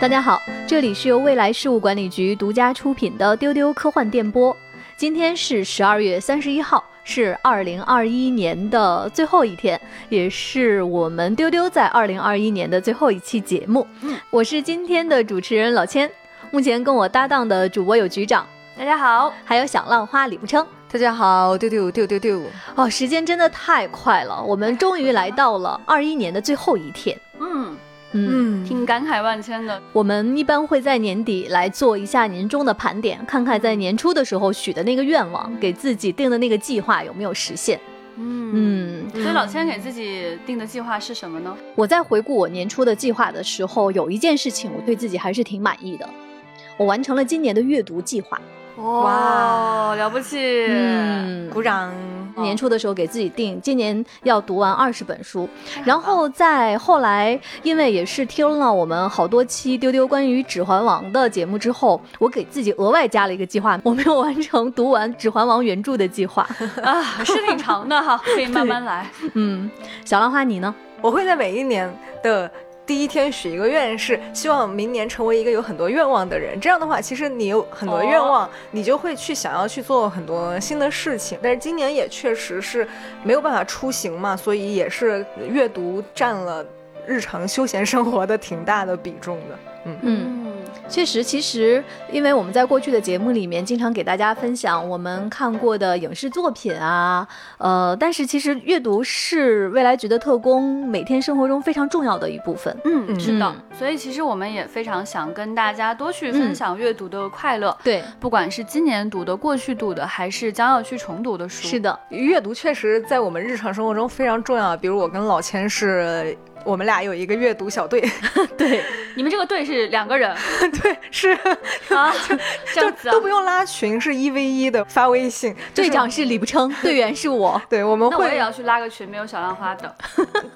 大家好，这里是由未来事务管理局独家出品的丢丢科幻电波。今天是十二月三十一号，是二零二一年的最后一天，也是我们丢丢在二零二一年的最后一期节目。我是今天的主持人老千，目前跟我搭档的主播有局长，大家好，还有小浪花李不称。大家好，丢丢丢丢丢！哦，时间真的太快了，我们终于来到了二一年的最后一天。嗯嗯，挺感慨万千的。我们一般会在年底来做一下年终的盘点，看看在年初的时候许的那个愿望，给自己定的那个计划有没有实现。嗯嗯，所以老千给自己定的计划是什么呢？我在回顾我年初的计划的时候，有一件事情我对自己还是挺满意的，我完成了今年的阅读计划。哇，了不起！嗯，鼓掌。年初的时候给自己定，今年要读完二十本书，然后在后来，因为也是听了我们好多期丢丢关于《指环王》的节目之后，我给自己额外加了一个计划，我没有完成读完《指环王》原著的计划 啊，是挺长的哈，可以慢慢来。嗯，小浪花你呢？我会在每一年的。第一天许一个愿是希望明年成为一个有很多愿望的人，这样的话，其实你有很多愿望，你就会去想要去做很多新的事情。但是今年也确实是没有办法出行嘛，所以也是阅读占了日常休闲生活的挺大的比重的。嗯嗯。确实，其实因为我们在过去的节目里面经常给大家分享我们看过的影视作品啊，呃，但是其实阅读是未来局的特工每天生活中非常重要的一部分。嗯，是的。所以其实我们也非常想跟大家多去分享阅读的快乐。对，不管是今年读的、过去读的，还是将要去重读的书。是的，阅读确实在我们日常生活中非常重要。比如我跟老千是。我们俩有一个阅读小队，对，你们这个队是两个人，对，是啊，这样子都不用拉群，是一 v 一的发微信。队长是李不称，队员是我，对，我们会。我也要去拉个群，没有小浪花的，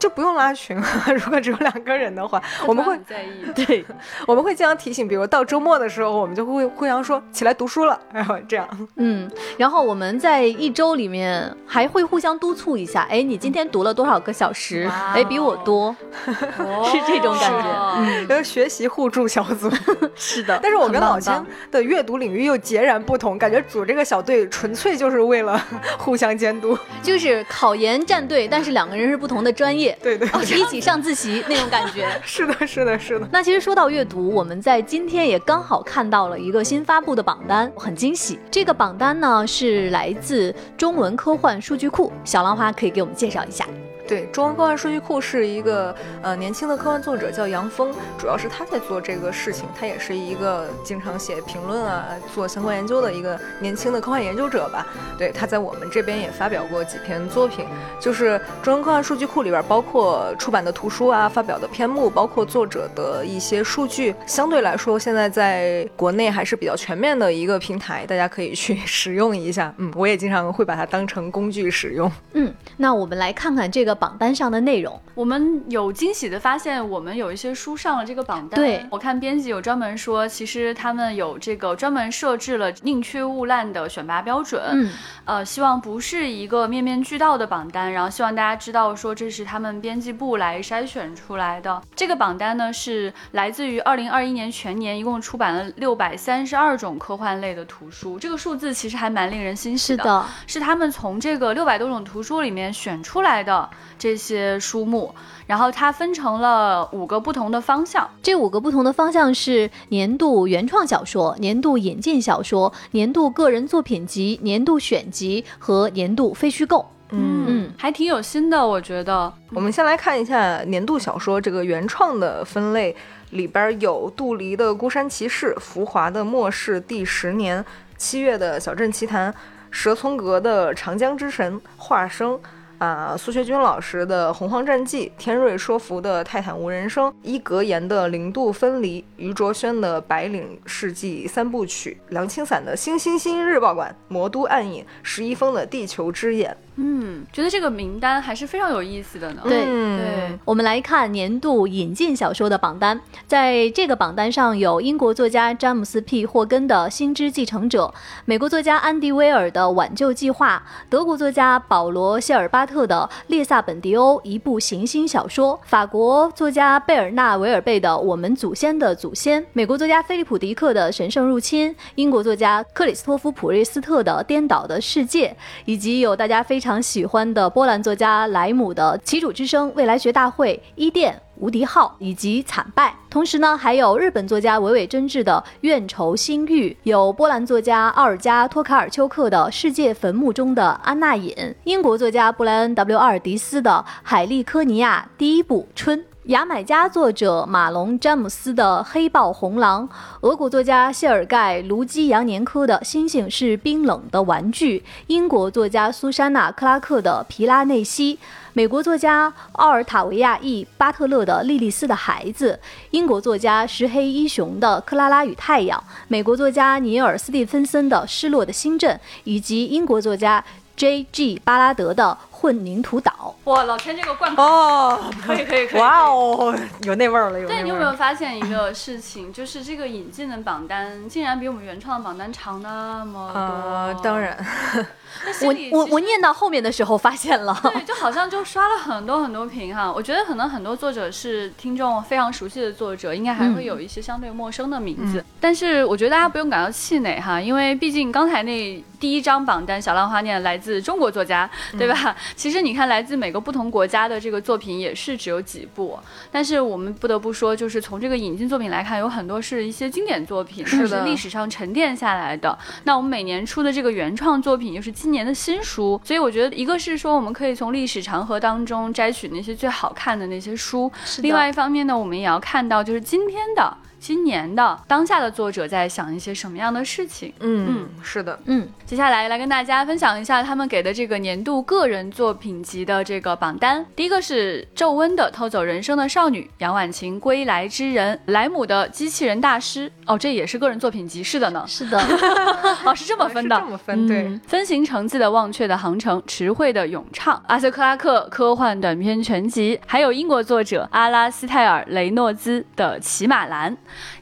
就不用拉群了。如果只有两个人的话，我们会在意。对，我们会经常提醒，比如到周末的时候，我们就会互相说起来读书了，然后这样。嗯，然后我们在一周里面还会互相督促一下，哎，你今天读了多少个小时？哎，比我多。是这种感觉，嗯，然后学习互助小组，是的。但是我跟老千的阅读领域又截然不同，感觉组这个小队纯粹就是为了 互相监督，就是考研战队，但是两个人是不同的专业，对对，一起上自习那种感觉。是的，是的，是的。那其实说到阅读，我们在今天也刚好看到了一个新发布的榜单，很惊喜。这个榜单呢是来自中文科幻数据库，小浪花可以给我们介绍一下。对，中文科幻数据库是一个呃年轻的科幻作者，叫杨峰，主要是他在做这个事情。他也是一个经常写评论啊，做相关研究的一个年轻的科幻研究者吧。对，他在我们这边也发表过几篇作品，就是中文科幻数据库里边包括出版的图书啊，发表的篇目，包括作者的一些数据，相对来说现在在国内还是比较全面的一个平台，大家可以去 使用一下。嗯，我也经常会把它当成工具使用。嗯，那我们来看看这个。榜单上的内容，我们有惊喜的发现，我们有一些书上了这个榜单。对我看编辑有专门说，其实他们有这个专门设置了宁缺毋滥的选拔标准。嗯，呃，希望不是一个面面俱到的榜单，然后希望大家知道说这是他们编辑部来筛选出来的。这个榜单呢是来自于二零二一年全年一共出版了六百三十二种科幻类的图书，这个数字其实还蛮令人欣喜的。是的，是他们从这个六百多种图书里面选出来的。这些书目，然后它分成了五个不同的方向。这五个不同的方向是年度原创小说、年度引进小说、年度个人作品集、年度选集和年度非虚构。嗯嗯，还挺有心的，我觉得。我们先来看一下年度小说这个原创的分类，里边有杜黎的《孤山骑士》、浮华的《末世第十年》、七月的小镇奇谭、蛇从阁的《长江之神》、化生。啊，苏学军老师的《洪荒战记》，天瑞说服的《泰坦无人生》，伊格言的《零度分离》，余卓轩的《白领世纪三部曲》，梁清散的《星星星日报馆》，魔都暗影，石一峰的《地球之眼》。嗯，觉得这个名单还是非常有意思的呢。对对，我们来看年度引进小说的榜单，在这个榜单上有英国作家詹姆斯 ·P· 霍根的《星之继承者》，美国作家安迪·威尔的《挽救计划》，德国作家保罗·谢尔巴特。特的《列萨本迪欧》一部行星小说，法国作家贝尔纳维尔贝的《我们祖先的祖先》，美国作家菲利普迪克的《神圣入侵》，英国作家克里斯托夫普瑞斯特的《颠倒的世界》，以及有大家非常喜欢的波兰作家莱姆的《旗主之声》《未来学大会》《伊甸》。无敌号以及惨败，同时呢，还有日本作家尾尾真治的《怨仇心欲》，有波兰作家奥尔加托卡尔丘克的《世界坟墓中的安娜隐》，英国作家布莱恩 ·W· 阿尔迪斯的《海利科尼亚第一部春》。牙买加作者马龙·詹姆斯的《黑豹红狼》，俄国作家谢尔盖·卢基扬年科的《星星是冰冷的玩具》，英国作家苏珊娜·克拉克的《皮拉内西》，美国作家奥尔塔维亚 ·E· 巴特勒的《莉莉丝的孩子》，英国作家石黑一雄的《克拉拉与太阳》，美国作家尼尔·斯蒂芬森的《失落的星阵》，以及英国作家 J.G. 巴拉德的。混凝土岛，哇，老天这个罐头哦，可以可以可以，哇哦，有那味儿了，有。对，你有没有发现一个事情，就是这个引进的榜单竟然比我们原创的榜单长那么多？呃，当然。我我我念到后面的时候发现了，对，就好像就刷了很多很多屏哈。我觉得可能很多作者是听众非常熟悉的作者，应该还会有一些相对陌生的名字。但是我觉得大家不用感到气馁哈，因为毕竟刚才那第一张榜单小浪花念来自中国作家，对吧？其实你看来自每个不同国家的这个作品也是只有几部，但是我们不得不说，就是从这个引进作品来看，有很多是一些经典作品，是历史上沉淀下来的。那我们每年出的这个原创作品又是。今年的新书，所以我觉得一个是说我们可以从历史长河当中摘取那些最好看的那些书，另外一方面呢，我们也要看到就是今天的。今年的当下的作者在想一些什么样的事情？嗯嗯，是的，嗯，接下来来跟大家分享一下他们给的这个年度个人作品集的这个榜单。第一个是皱温的《偷走人生的少女》，杨婉晴《归来之人》，莱姆的《机器人大师》。哦，这也是个人作品集，是的呢，是的，哦，是这么分的，这么分，对。分形成字的《忘却的航程》，迟慧的《咏唱》，阿瑟克拉克科幻短篇全集，还有英国作者阿拉斯泰尔雷诺兹的《骑马兰》。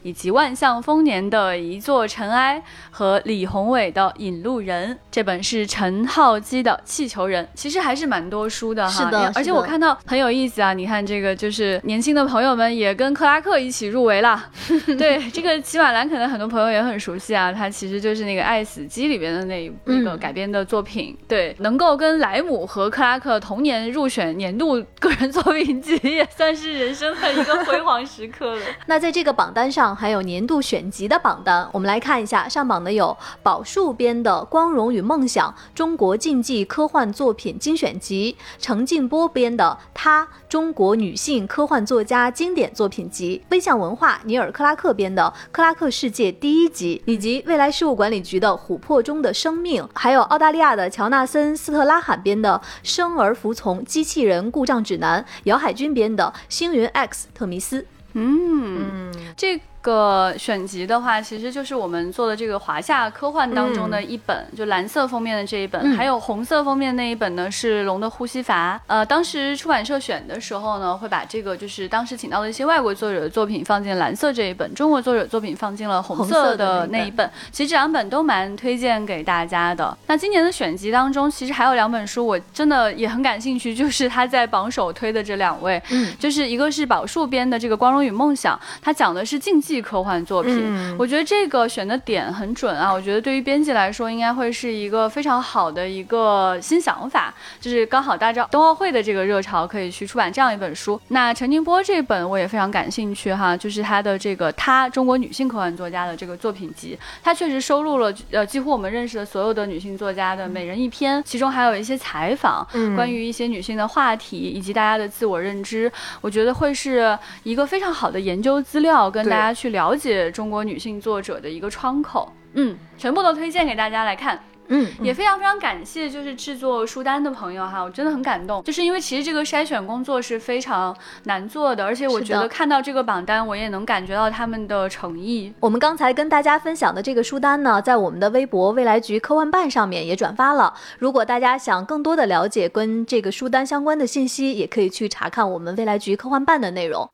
以及万象丰年的一座尘埃和李宏伟的引路人，这本是陈浩基的气球人，其实还是蛮多书的哈。是的，而且我看到很有意思啊，你看这个就是年轻的朋友们也跟克拉克一起入围了。对，这个齐马兰可能很多朋友也很熟悉啊，他其实就是那个《爱死机》里边的那那个改编的作品。对，能够跟莱姆和克拉克同年入选年度个人作品集，也算是人生的一个辉煌时刻了。那在这个榜单上。还有年度选集的榜单，我们来看一下。上榜的有宝树编的《光荣与梦想：中国竞技科幻作品精选集》，程静波编的《她：中国女性科幻作家经典作品集》，微象文化尼尔·克拉克编的《克拉克世界》第一集，以及未来事务管理局的《琥珀中的生命》，还有澳大利亚的乔纳森·斯特拉罕编的《生而服从：机器人故障指南》，姚海军编的《星云 X 特弥斯》。嗯，这。个选集的话，其实就是我们做的这个华夏科幻当中的一本，就蓝色封面的这一本，还有红色封面那一本呢，是《龙的呼吸阀》。呃，当时出版社选的时候呢，会把这个就是当时请到的一些外国作者的作品放进蓝色这一本，中国作者作品放进了红色的那一本。其实这两本都蛮推荐给大家的。那今年的选集当中，其实还有两本书，我真的也很感兴趣，就是他在榜首推的这两位，嗯，就是一个是宝树编的这个《光荣与梦想》，它讲的是竞技。科幻作品，我觉得这个选的点很准啊！我觉得对于编辑来说，应该会是一个非常好的一个新想法，就是刚好搭着冬奥会的这个热潮，可以去出版这样一本书。那陈宁波这本我也非常感兴趣哈，就是他的这个他中国女性科幻作家的这个作品集，他确实收录了呃几乎我们认识的所有的女性作家的每人一篇，其中还有一些采访，关于一些女性的话题以及大家的自我认知，我觉得会是一个非常好的研究资料，跟大家去了解中国女性作者的一个窗口。嗯，全部都推荐给大家来看。嗯，也非常非常感谢，就是制作书单的朋友哈，我真的很感动，就是因为其实这个筛选工作是非常难做的，而且我觉得看到这个榜单，我也能感觉到他们的诚意。我们刚才跟大家分享的这个书单呢，在我们的微博未来局科幻办上面也转发了。如果大家想更多的了解跟这个书单相关的信息，也可以去查看我们未来局科幻办的内容。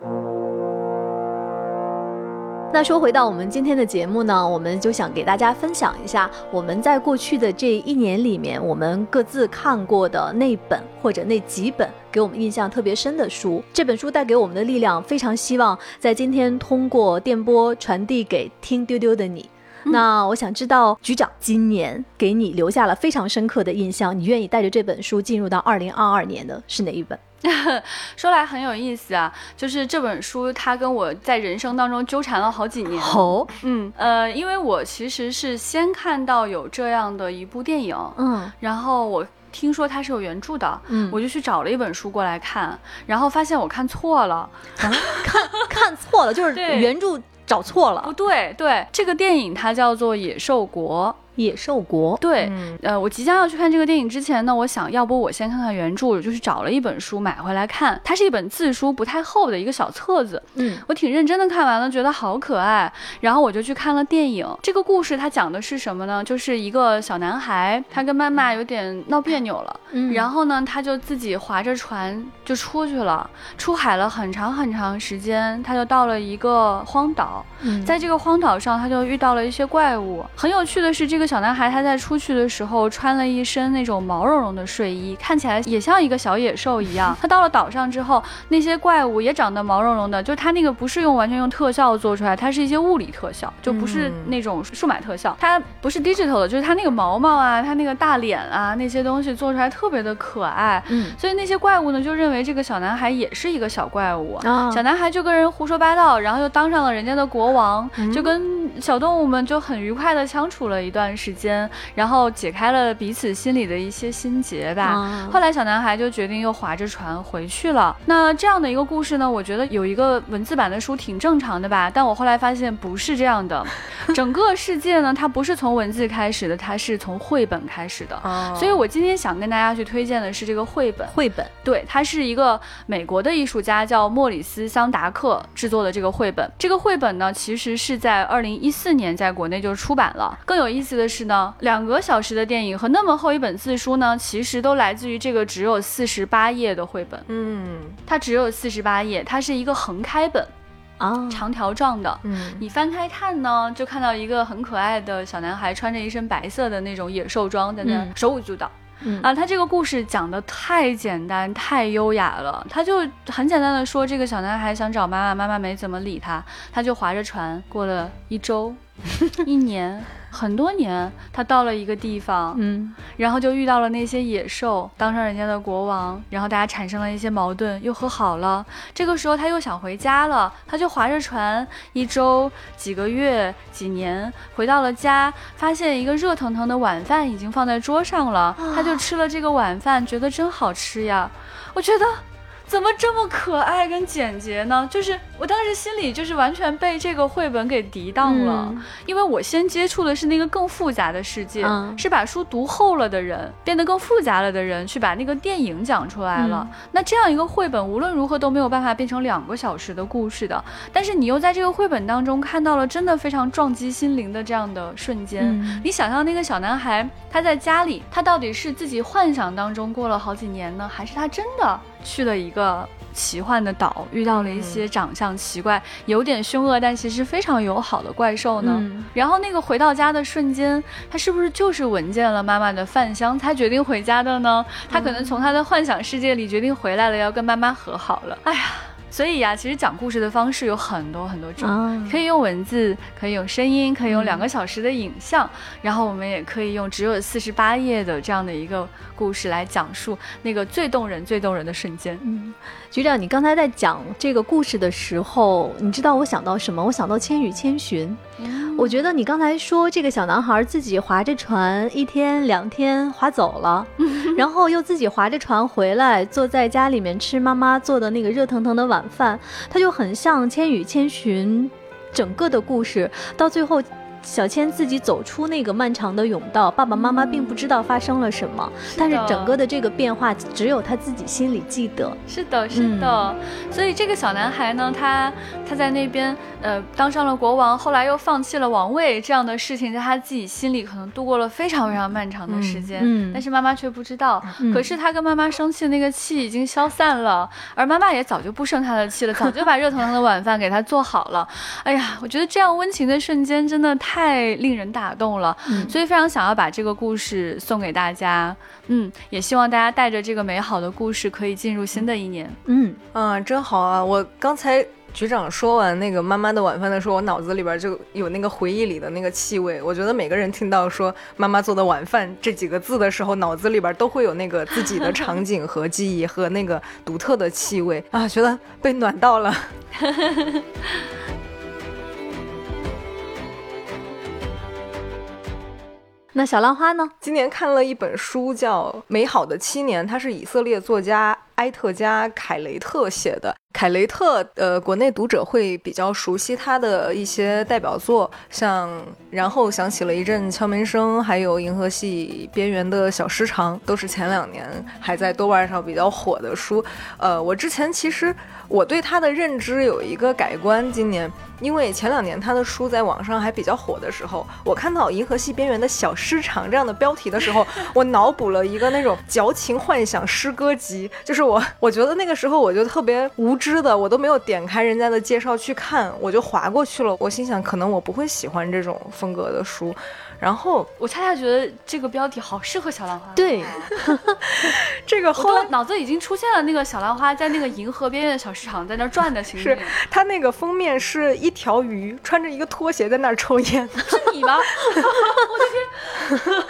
那说回到我们今天的节目呢，我们就想给大家分享一下我们在过去的这一年里面，我们各自看过的那本或者那几本给我们印象特别深的书。这本书带给我们的力量，非常希望在今天通过电波传递给听丢丢的你。那我想知道，局长今年给你留下了非常深刻的印象，你愿意带着这本书进入到二零二二年的是哪一本？说来很有意思啊，就是这本书它跟我在人生当中纠缠了好几年。哦，嗯呃，因为我其实是先看到有这样的一部电影，嗯然后我。听说它是有原著的，嗯我就去找了一本书过来看，然后发现我看错了，啊，看看错了，就是 原著找错了不，对，对，这个电影它叫做《野兽国》，《野兽国》。对，嗯呃，我即将要去看这个电影之前呢，我想要不我先看看原著，我就去找了一本书买回来看。它是一本字书，不太厚的一个小册子。嗯我挺认真的看完了，觉得好可爱，然后我就去看了电影。这个故事它讲的是什么呢？就是一个小男孩，他跟妈妈有点闹别扭了，嗯然后呢，他就自己划着船就出去了，出海了很长很长时间，他就到了一个荒岛。嗯在这个荒岛上，他就遇到了一些怪物。很有趣的是，这个小男孩他在出去的时候穿了一身那种毛茸茸的睡衣，看起来也像一个小野兽一样。他到了岛上之后，那些怪物也长得毛茸茸的，就他那个不是用完全用特效做出来，它是一些物理特效，就不是嗯那种数码特效，它不是 digital 的，就是它那个毛毛啊，它那个大脸啊那些东西做出来特别的可爱。嗯所以那些怪物呢，就认为这个小男孩也是一个小怪物。啊小男孩就跟人胡说八道，然后又当上了人家的国王，嗯就跟小动物们就很愉快的相处了一段时间，然后解开了彼此心里的一些心结吧。啊后来小男孩就决定又划着船回去了。那这样的一个故事呢，我觉得有一个文字版的书挺正常的吧，但我后来发现不是这样的。整个世界呢，它不是从文字开始的，它是从绘本开始的。哦所以我今天想跟大家去推荐的是这个绘本。绘本，对，它是一个美国的艺术家叫莫里斯·桑达克制作的这个绘本。这个绘本呢，其实是在二零一四年在国内就出版了。更有意思的是呢，两个小时的电影和那么厚一本字书呢，其实都来自于这个只有四十八页的绘本。嗯它只有四十八页，它是一个横开本，啊，长条状的。嗯你翻开看呢，就看到一个很可爱的小男孩，穿着一身白色的那种野兽装，在那手舞足蹈。嗯啊，他这个故事讲的太简单、太优雅了。他就很简单的说，这个小男孩想找妈妈，妈妈没怎么理他，他就划着船过了一周、一年、很多年，他到了一个地方，嗯然后就遇到了那些野兽，当上人家的国王，然后大家产生了一些矛盾，又和好了。这个时候他又想回家了，他就划着船，一周、几个月、几年，回到了家，发现一个热腾腾的晚饭已经放在桌上了，他就吃了这个晚饭，觉得真好吃呀。我觉得。怎么这么可爱跟简洁呢？就是我当时心里就是完全被这个绘本给涤荡了，嗯因为我先接触的是那个更复杂的世界，嗯是把书读厚了的人，变得更复杂了的人，去把那个电影讲出来了。嗯那这样一个绘本，无论如何都没有办法变成两个小时的故事的。但是你又在这个绘本当中看到了真的非常撞击心灵的这样的瞬间。嗯你想象那个小男孩，他在家里，他到底是自己幻想当中过了好几年呢，还是他真的去了一个奇幻的岛，遇到了一些长相奇怪、有点凶恶，但其实非常友好的怪兽呢？嗯然后那个回到家的瞬间，他是不是就是闻见了妈妈的饭香，才决定回家的呢？他可能从他的幻想世界里决定回来了，要跟妈妈和好了。哎呀，所以呀，其实讲故事的方式有很多很多种。啊可以用文字，可以用声音，可以用两个小时的影像，然后我们也可以用只有四十八页的这样的一个故事来讲述那个最动人、最动人的瞬间。嗯，局长，你刚才在讲这个故事的时候，你知道我想到什么？我想到《千与千寻》。我觉得你刚才说这个小男孩自己划着船，一天两天划走了，然后又自己划着船回来，坐在家里面吃妈妈做的那个热腾腾的晚饭，他就很像《千与千寻》整个的故事，到最后小千自己走出那个漫长的甬道，爸爸妈妈并不知道发生了什么，但是整个的这个变化只有他自己心里记得。是的，是的。所以这个小男孩呢，他他在那边呃当上了国王，后来又放弃了王位，这样的事情在他自己心里可能度过了非常非常漫长的时间。嗯，但是妈妈却不知道。可是他跟妈妈生气的那个气已经消散了，而妈妈也早就不生他的气了，早就把热腾腾的晚饭给他做好了。哎呀，我觉得这样温情的瞬间真的太令人打动了，所以非常想要把这个故事送给大家。嗯，也希望大家带着这个美好的故事可以进入新的一年。嗯啊，真好啊！我刚才。局长说完那个妈妈的晚饭的时候，我脑子里边就有那个回忆里的那个气味。我觉得每个人听到说妈妈做的晚饭这几个字的时候，脑子里边都会有那个自己的场景和记忆和那个独特的气味啊，觉得被暖到了。那小浪花呢？今年看了一本书叫《美好的七年》，它是以色列作家埃特加·凯雷特写的。凯雷特，呃，国内读者会比较熟悉他的一些代表作，像然后响起了一阵敲门声，还有银河系边缘的小时长，都是前两年还在豆瓣上比较火的书。呃，我之前其实我对他的认知有一个改观，今年因为前两年他的书在网上还比较火的时候，我看到银河系边缘的小时长这样的标题的时候，我脑补了一个那种矫情幻想诗歌集，就是我我觉得那个时候我就特别无知。是的，我都没有点开人家的介绍去看，我就划过去了。我心想，可能我不会喜欢这种风格的书。然后我恰恰觉得这个标题好适合小兰花。对，这个后来脑子已经出现了那个小兰花在那个银河边缘的小市场在那转的情景。是，它那个封面是一条鱼穿着一个拖鞋在那儿抽烟。是你吗？我的天！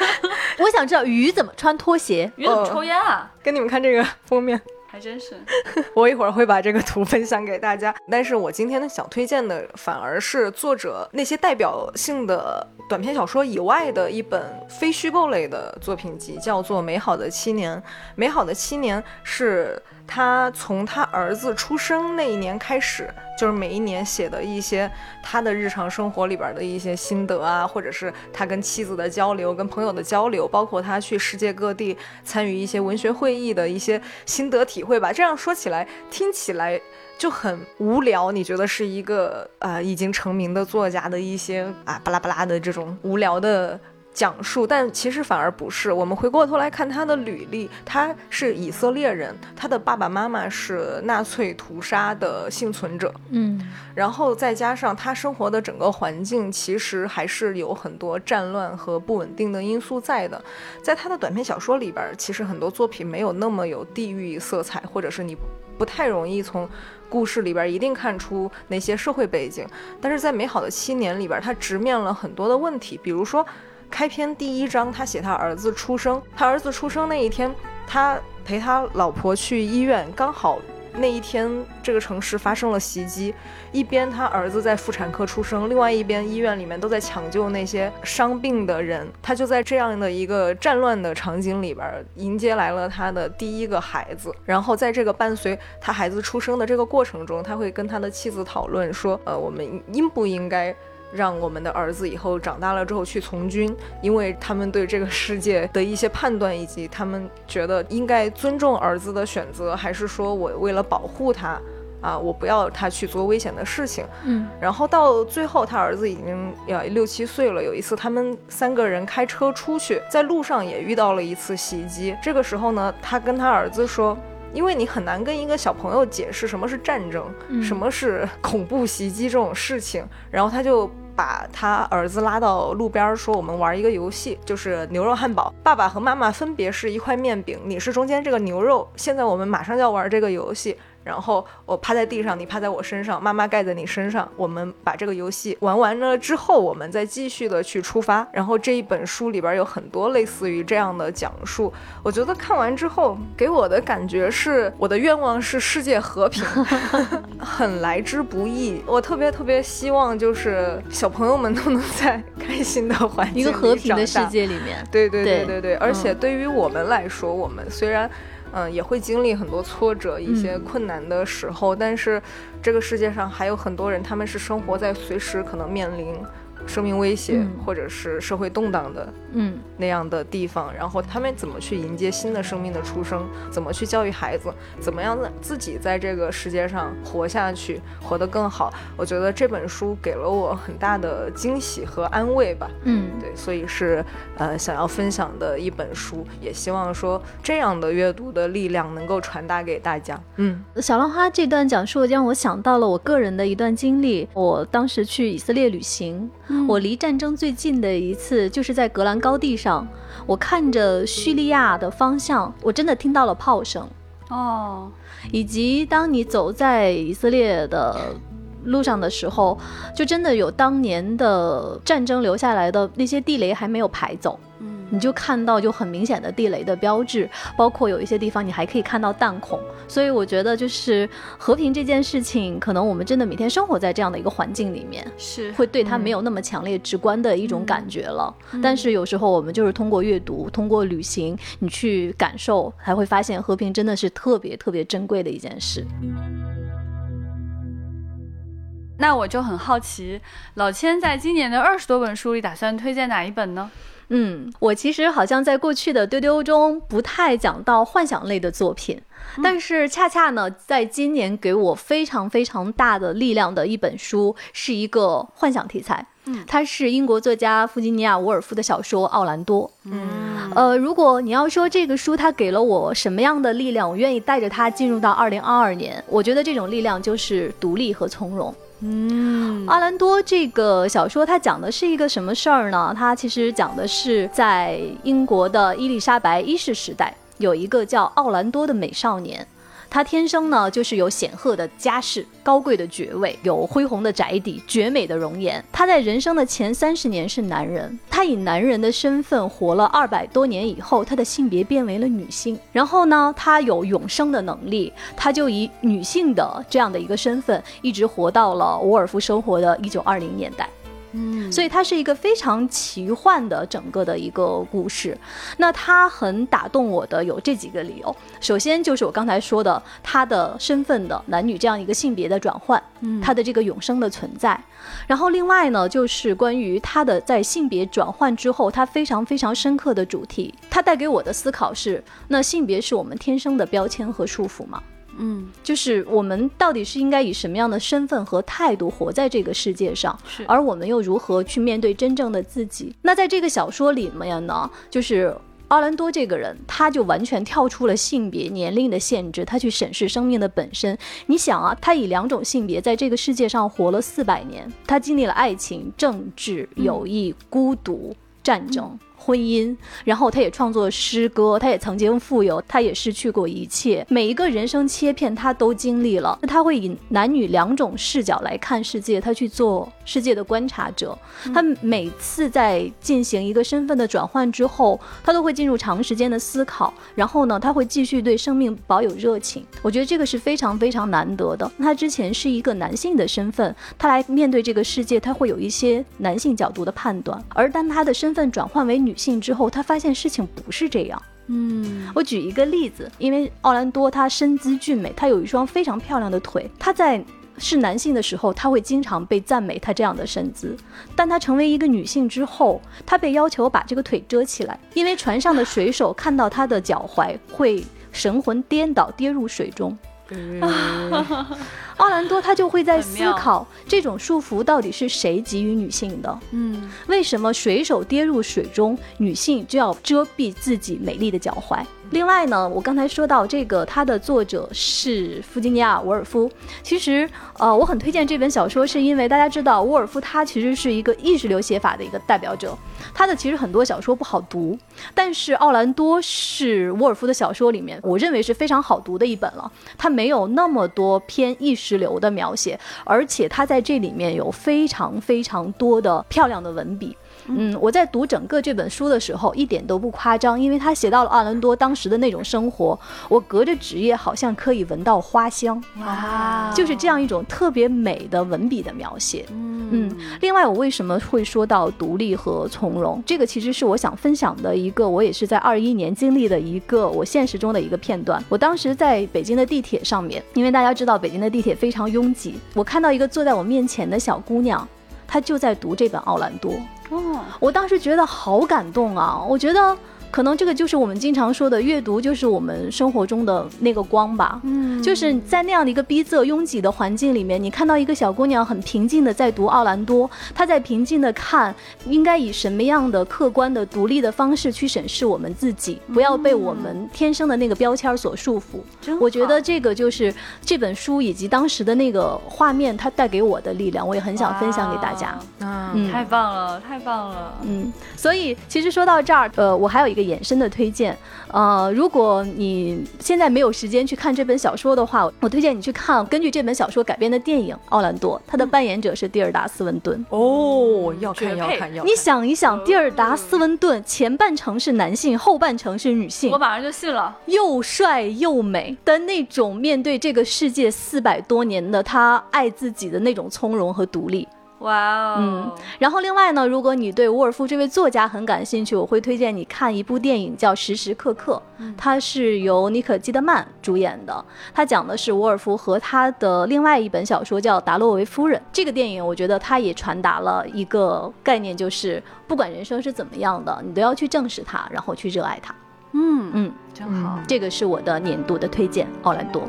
我想知道鱼怎么穿拖鞋？鱼怎么抽烟啊？跟你们看这个封面。还真是，我一会儿会把这个图分享给大家。但是我今天呢，想推荐的反而是作者那些代表性的短篇小说以外的一本非虚构类的作品集，叫做《美好的七年》。美好的七年是。他从他儿子出生那一年开始，就是每一年写的一些他的日常生活里边的一些心得啊，或者是他跟妻子的交流、跟朋友的交流，包括他去世界各地参与一些文学会议的一些心得体会吧。这样说起来，听起来就很无聊。你觉得是一个呃已经成名的作家的一些啊巴拉巴拉的这种无聊的。讲述，但其实反而不是。我们回过头来看他的履历，他是以色列人，他的爸爸妈妈是纳粹屠杀的幸存者，嗯，然后再加上他生活的整个环境，其实还是有很多战乱和不稳定的因素在的。在他的短篇小说里边，其实很多作品没有那么有地域色彩，或者是你不太容易从故事里边一定看出那些社会背景。但是在《美好的七年》里边，他直面了很多的问题，比如说。开篇第一章，他写他儿子出生。他儿子出生那一天，他陪他老婆去医院，刚好那一天这个城市发生了袭击。一边他儿子在妇产科出生，另外一边医院里面都在抢救那些伤病的人。他就在这样的一个战乱的场景里边，迎接来了他的第一个孩子。然后在这个伴随他孩子出生的这个过程中，他会跟他的妻子讨论说：“呃，我们应不应该？”让我们的儿子以后长大了之后去从军，因为他们对这个世界的一些判断，以及他们觉得应该尊重儿子的选择，还是说我为了保护他，啊，我不要他去做危险的事情。嗯，然后到最后，他儿子已经要六七岁了。有一次，他们三个人开车出去，在路上也遇到了一次袭击。这个时候呢，他跟他儿子说，因为你很难跟一个小朋友解释什么是战争，什么是恐怖袭击这种事情，然后他就。把他儿子拉到路边说：“我们玩一个游戏，就是牛肉汉堡。爸爸和妈妈分别是一块面饼，你是中间这个牛肉。现在我们马上就要玩这个游戏。”然后我趴在地上，你趴在我身上，妈妈盖在你身上。我们把这个游戏玩完了之后，我们再继续的去出发。然后这一本书里边有很多类似于这样的讲述。我觉得看完之后给我的感觉是，我的愿望是世界和平，很来之不易。我特别特别希望就是小朋友们都能在开心的环境、一个和平的世界里面。对对对对对，而且对于我们来说，我们虽然。嗯，也会经历很多挫折、一些困难的时候，但是这个世界上还有很多人，他们是生活在随时可能面临生命威胁嗯或者是社会动荡的嗯那样的地方，然后他们怎么去迎接新的生命的出生，怎么去教育孩子，怎么样让自己在这个世界上活下去，活得更好。我觉得这本书给了我很大的惊喜和安慰吧。嗯，对，所以是呃想要分享的一本书，也希望说这样的阅读的力量能够传达给大家。嗯小浪花这段讲述让我想到了我个人的一段经历。我当时去以色列旅行，我离战争最近的一次就是在格兰高地上，我看着叙利亚的方向，我真的听到了炮声，哦，以及当你走在以色列的。路上的时候，就真的有当年的战争留下来的那些地雷还没有排走，嗯，你就看到就很明显的地雷的标志，包括有一些地方你还可以看到弹孔。所以我觉得就是和平这件事情，可能我们真的每天生活在这样的一个环境里面，是会对它没有那么强烈直观的一种感觉了。但是有时候我们就是通过阅读、通过旅行，你去感受，才会发现和平真的是特别特别珍贵的一件事。那我就很好奇，老千在今年的二十多本书里，打算推荐哪一本呢？嗯，我其实好像在过去的丢丢中不太讲到幻想类的作品，但是恰恰呢，在今年给我非常非常大的力量的一本书，是一个幻想题材。嗯它是英国作家弗吉尼亚·伍尔夫的小说《奥兰多》。嗯呃，如果你要说这个书它给了我什么样的力量，我愿意带着它进入到二零二二年。我觉得这种力量就是独立和从容。嗯阿兰多这个小说，它讲的是一个什么事儿呢？它其实讲的是在英国的伊丽莎白一世时代，有一个叫奥兰多的美少年。他天生呢就是有显赫的家世、高贵的爵位、有恢宏的宅邸、绝美的容颜。他在人生的前三十年是男人，他以男人的身份活了二百多年以后，他的性别变为了女性。然后呢，他有永生的能力，他就以女性的这样的一个身份，一直活到了伍尔夫生活的一九二零年代。嗯，所以它是一个非常奇幻的整个的一个故事。那它很打动我的有这几个理由。首先就是我刚才说的，他的身份的男女这样一个性别的转换，嗯他的这个永生的存在。然后另外呢，就是关于他的在性别转换之后，他非常非常深刻的主题。它带给我的思考是：那性别是我们天生的标签和束缚吗？嗯就是我们到底是应该以什么样的身份和态度活在这个世界上，是而我们又如何去面对真正的自己？那在这个小说里面呢，就是。奥兰多这个人，他就完全跳出了性别、年龄的限制，他去审视生命的本身。你想啊，他以两种性别在这个世界上活了四百年，他经历了爱情、政治、友谊、孤独、战争。婚姻，然后他也创作诗歌，他也曾经富有，他也失去过一切，每一个人生切片他都经历了。那他会以男女两种视角来看世界，他去做世界的观察者。他每次在进行一个身份的转换之后，他都会进入长时间的思考，然后呢，他会继续对生命保有热情。我觉得这个是非常非常难得的。他之前是一个男性的身份，他来面对这个世界，他会有一些男性角度的判断，而当他的身份转换为女性之后，他发现事情不是这样。嗯我举一个例子，因为奥兰多他身姿俊美，他有一双非常漂亮的腿。他在是男性的时候，他会经常被赞美他这样的身姿；但他成为一个女性之后，他被要求把这个腿遮起来，因为船上的水手 看到他的脚踝会神魂颠倒，跌入水中。奥兰多他就会在思考，这种束缚到底是谁给予女性的？嗯为什么水手跌入水中，女性就要遮蔽自己美丽的脚踝？另外呢，我刚才说到这个，它的作者是弗吉尼亚·沃尔夫。其实，呃，我很推荐这本小说，是因为大家知道，沃尔夫他其实是一个意识流写法的一个代表者。他的其实很多小说不好读，但是奥兰多是沃尔夫的小说里面，我认为是非常好读的一本了。它没有那么多偏意识流的描写，而且他在这里面有非常非常多的漂亮的文笔。嗯，我在读整个这本书的时候一点都不夸张，因为他写到了奥兰多当时的那种生活，我隔着纸页好像可以闻到花香，哇就是这样一种特别美的文笔的描写。嗯嗯，另外，我为什么会说到独立和从容？这个其实是我想分享的一个，我也是在二一年经历的一个我现实中的一个片段。我当时在北京的地铁上面，因为大家知道北京的地铁非常拥挤，我看到一个坐在我面前的小姑娘。她就在读这本《奥兰多》。哦，我当时觉得好感动啊！我觉得。可能这个就是我们经常说的，阅读就是我们生活中的那个光吧。嗯，就是在那样的一个逼仄、拥挤的环境里面，你看到一个小姑娘很平静的在读《奥兰多》，她在平静的看，应该以什么样的客观的、独立的方式去审视我们自己，不要被我们天生的那个标签所束缚。我觉得这个就是这本书以及当时的那个画面，它带给我的力量，我也很想分享给大家。嗯，太棒了，太棒了。嗯，所以其实说到这儿，呃，我还有一个衍生的推荐，呃，如果你现在没有时间去看这本小说的话，我推荐你去看根据这本小说改编的电影《奥兰多》，他的扮演者是蒂尔达·斯文顿。哦，要看要看要看。你想一想，蒂尔达·斯文顿前半程是男性，后半程是女性，我马上就信了。又帅又美的那种，面对这个世界四百多年的他爱自己的那种从容和独立。哇哦，嗯，然后另外呢，如果你对沃尔夫这位作家很感兴趣，我会推荐你看一部电影叫《时时刻刻》，它是由妮可基德曼主演的，它讲的是沃尔夫和他的另外一本小说叫《达洛维夫人》。这个电影我觉得它也传达了一个概念，就是不管人生是怎么样的，你都要去正视它，然后去热爱它。嗯嗯，真好，这个是我的年度的推荐，《奥兰多》。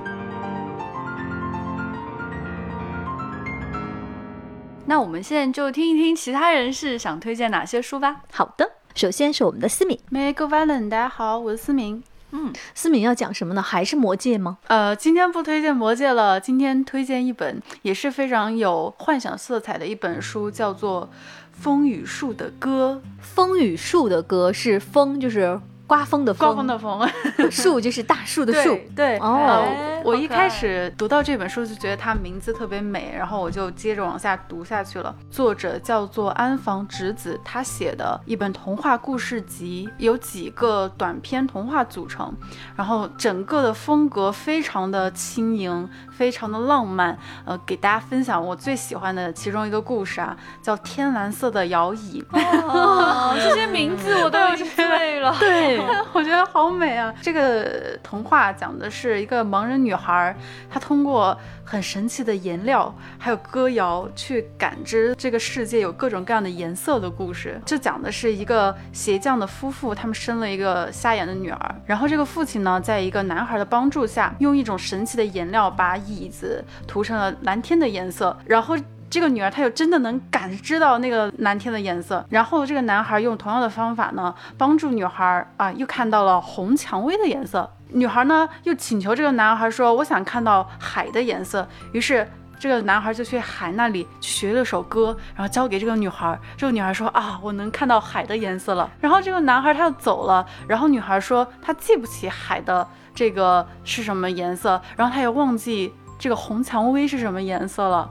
那我们现在就听一听其他人是想推荐哪些书吧。好的，首先是我们的思敏，May go violent，大家好，我是思敏。嗯，思敏要讲什么呢？还是魔戒吗？呃，今天不推荐魔戒了，今天推荐一本也是非常有幻想色彩的一本书，叫做《风雨树的歌》。风雨树的歌是风，就是。刮风的风，刮风的风，树就是大树的树。对，哦，我一开始读到这本书就觉得它名字特别美，然后我就接着往下读下去了。作者叫做安房直子，他写的一本童话故事集，有几个短篇童话组成，然后整个的风格非常的轻盈，非常的浪漫。呃，给大家分享我最喜欢的其中一个故事啊，叫《天蓝色的摇椅》。哦，这些名字我都已经背了。对。我觉得好美啊！这个童话讲的是一个盲人女孩，她通过很神奇的颜料还有歌谣去感知这个世界有各种各样的颜色的故事。这讲的是一个鞋匠的夫妇，他们生了一个瞎眼的女儿，然后这个父亲呢，在一个男孩的帮助下，用一种神奇的颜料把椅子涂成了蓝天的颜色，然后。这个女儿她又真的能感知到那个蓝天的颜色，然后这个男孩用同样的方法呢，帮助女孩啊，又看到了红蔷薇的颜色。女孩呢又请求这个男孩说：“我想看到海的颜色。”于是这个男孩就去海那里学了首歌，然后交给这个女孩。这个女孩说：“啊，我能看到海的颜色了。”然后这个男孩他又走了，然后女孩说她记不起海的这个是什么颜色，然后她也忘记这个红蔷薇是什么颜色了。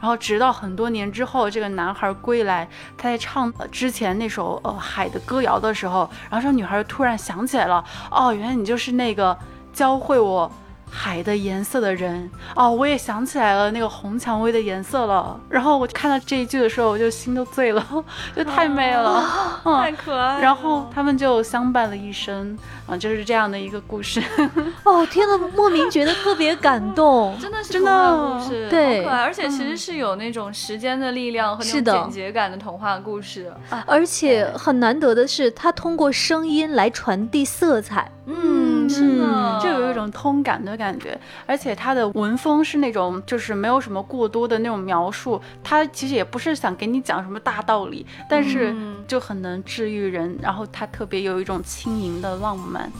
然后直到很多年之后，这个男孩归来，他在唱之前那首呃海的歌谣的时候，然后这个女孩突然想起来了，哦，原来你就是那个教会我。海的颜色的人哦，我也想起来了那个红蔷薇的颜色了。然后我看到这一句的时候，我就心都醉了，就太美了，太可爱。然后他们就相伴了一生啊，就是这样的一个故事。哦，天呐，莫名觉得特别感动，真的是真的故事，对，可爱，而且其实是有那种时间的力量和那种简洁感的童话故事。而且很难得的是，它通过声音来传递色彩。嗯，是的，就有一种通感的感觉，而且它的文风是那种就是没有什么过多的那种描述，它其实也不是想给你讲什么大道理，但是就很能治愈人，然后它特别有一种轻盈的浪漫，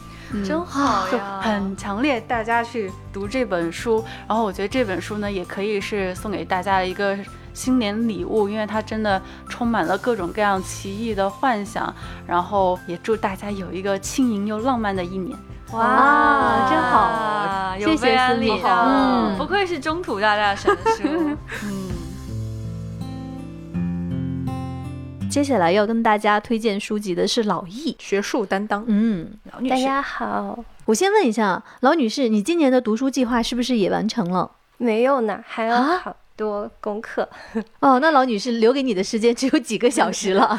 真好呀，很强烈，大家去读这本书，然后我觉得这本书呢也可以是送给大家的一个。新年礼物，因为它真的充满了各种各样奇异的幻想，然后也祝大家有一个轻盈又浪漫的一年。哇，真好，谢谢思敏，嗯，不愧是中土大大神书。嗯，接下来要跟大家推荐书籍的是老易学术担当。嗯，老女士，大家好，我先问一下老女士，你今年的读书计划是不是也完成了？没有呢，还要好。多功课 哦，那老女士留给你的时间只有几个小时了，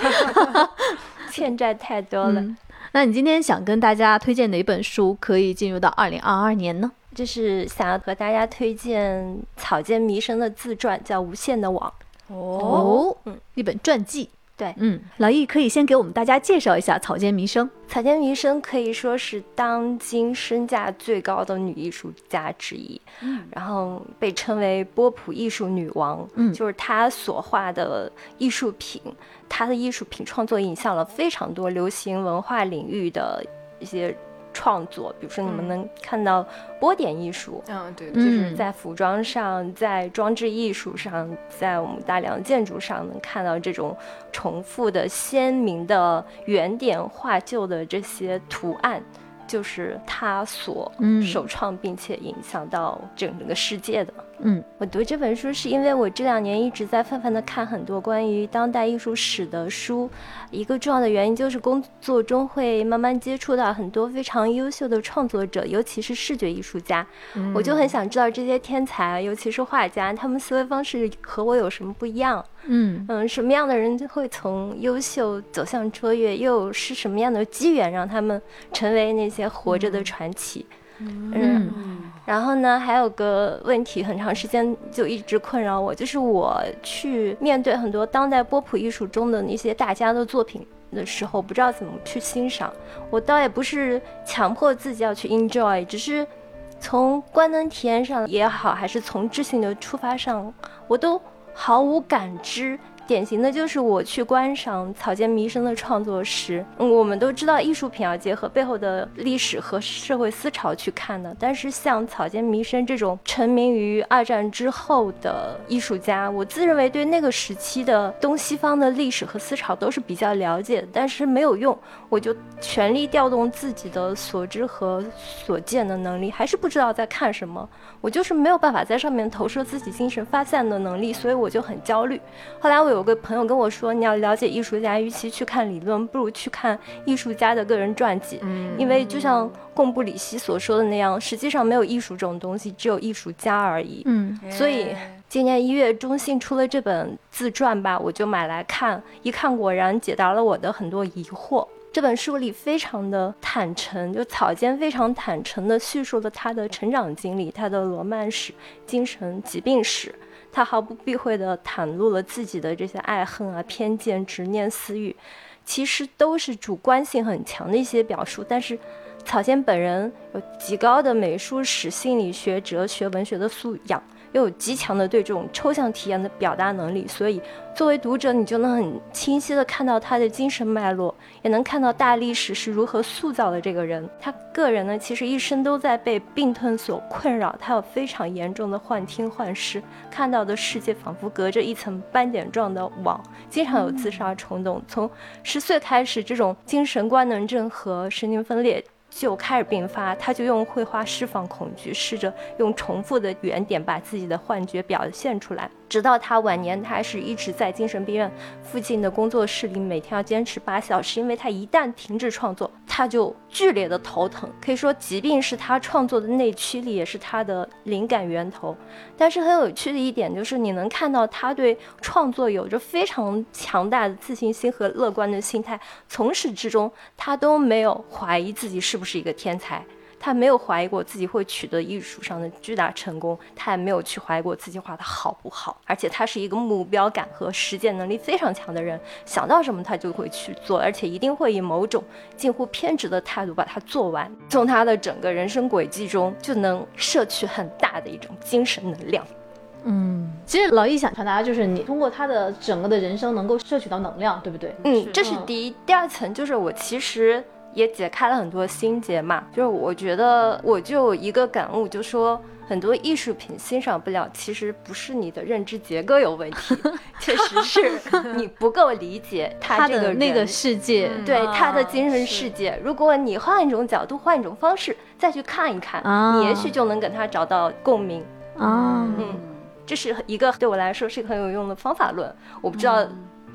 欠债太多了。那你今天想跟大家推荐哪本书可以进入到二零二二年呢？就是想要和大家推荐草间弥生的自传，叫《无限的网》。哦，嗯一本传记。对嗯，老易可以先给我们大家介绍一下草间弥生。草间弥生可以说是当今身价最高的女艺术家之一，嗯然后被称为波普艺术女王。嗯就是她所画的艺术品，她的艺术品创作影响了非常多流行文化领域的一些创作，比如说你们嗯。能看到波点艺术，嗯，对，嗯。就是在服装上，在装置艺术上，在我们大量建筑上能看到这种重复的、鲜明的、原点画就的这些图案，就是他所嗯。首创并且影响到整个世界的。嗯我读这本书是因为我这两年一直在泛泛的看很多关于当代艺术史的书，一个重要的原因就是工作中会慢慢接触到很多非常优秀的创作者，尤其是视觉艺术家。我就很想知道这些天才，尤其是画家，他们思维方式和我有什么不一样？嗯嗯，什么样的人会从优秀走向卓越？又是什么样的机缘让他们成为那些活着的传奇？嗯，嗯然后呢，还有个问题，很长时间就一直困扰我，就是我去面对很多当代波普艺术中的那些大家的作品的时候，不知道怎么去欣赏。我倒也不是强迫自己要去 enjoy，只是从观能体验上也好，还是从知性的出发上，我都毫无感知。典型的就是我去观赏草间弥生的创作时，嗯，我们都知道艺术品要结合背后的历史和社会思潮去看的。但是像草间弥生这种成名于二战之后的艺术家，我自认为对那个时期的东西方的历史和思潮都是比较了解，但是没有用，我就全力调动自己的所知和所见的能力，还是不知道在看什么。我就是没有办法在上面投射自己精神发散的能力，所以我就很焦虑。后来我有有个朋友跟我说，你要了解艺术家，与其去看理论，不如去看艺术家的个人传记。嗯因为就像贡布里希所说的那样，实际上没有艺术这种东西，只有艺术家而已。嗯所以今年一月，中信出了这本自传吧，我就买来看，一看果然解答了我的很多疑惑。这本书里非常的坦诚，就草间非常坦诚地叙述了他的成长经历、他的罗曼史、精神疾病史。他毫不避讳地袒露了自己的这些爱恨啊、偏见、执念、私欲，其实都是主观性很强的一些表述。但是，草间本人有极高的美术史、心理学、哲学、文学的素养，又有极强的对这种抽象体验的表达能力，所以作为读者，你就能很清晰的看到他的精神脉络，也能看到大历史是如何塑造的这个人。他个人呢，其实一生都在被病痛所困扰，他有非常严重的幻听幻视，看到的世界仿佛隔着一层斑点状的网，经常有自杀冲动。从十岁开始，这种精神官能症和神经分裂。就开始并发，他就用绘画释放恐惧，试着用重复的原点把自己的幻觉表现出来。直到他晚年，他还是一直在精神病院附近的工作室里，每天要坚持八小时，因为他一旦停止创作，他就剧烈的头疼。可以说，疾病是他创作的内驱力，也是他的灵感源头。但是很有趣的一点就是，你能看到他对创作有着非常强大的自信心和乐观的心态，从始至终他都没有怀疑自己是不是一个天才。他没有怀疑过自己会取得艺术上的巨大成功，他也没有去怀疑过自己画的好不好，而且他是一个目标感和实践能力非常强的人，想到什么他就会去做，而且一定会以某种近乎偏执的态度把它做完。从他的整个人生轨迹中，就能摄取很大的一种精神能量。嗯，其实老易想传达就是你通过他的整个的人生能够摄取到能量，对不对？嗯，这是嗯第一。第二层就是我其实也解开了很多心结嘛，就是我觉得我就有一个感悟，就说很多艺术品欣赏不了，其实不是你的认知结构有问题，确实是你不够理解他 他这个的那个世界，嗯对他的啊精神世界。如果你换一种角度，换一种方式再去看一看，啊。你也许就能跟他找到共鸣。啊，嗯，这是一个对我来说是一个很有用的方法论。我不知道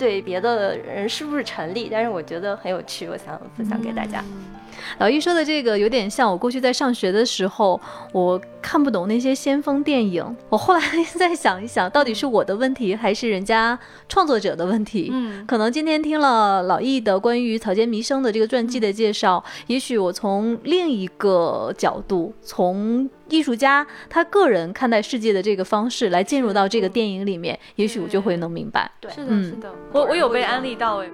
对别的人是不是成立，但是我觉得很有趣，我想分享给大家。老易说的这个有点像我过去在上学的时候，我看不懂那些先锋电影。我后来再想一想，到底是我的问题还是人家创作者的问题？嗯，可能今天听了老易的关于草间弥生的这个传记的介绍，也许我从另一个角度，从艺术家他个人看待世界的这个方式来进入到这个电影里面，也许我就会能明白。对是的，嗯是的，我我有被安利到哎。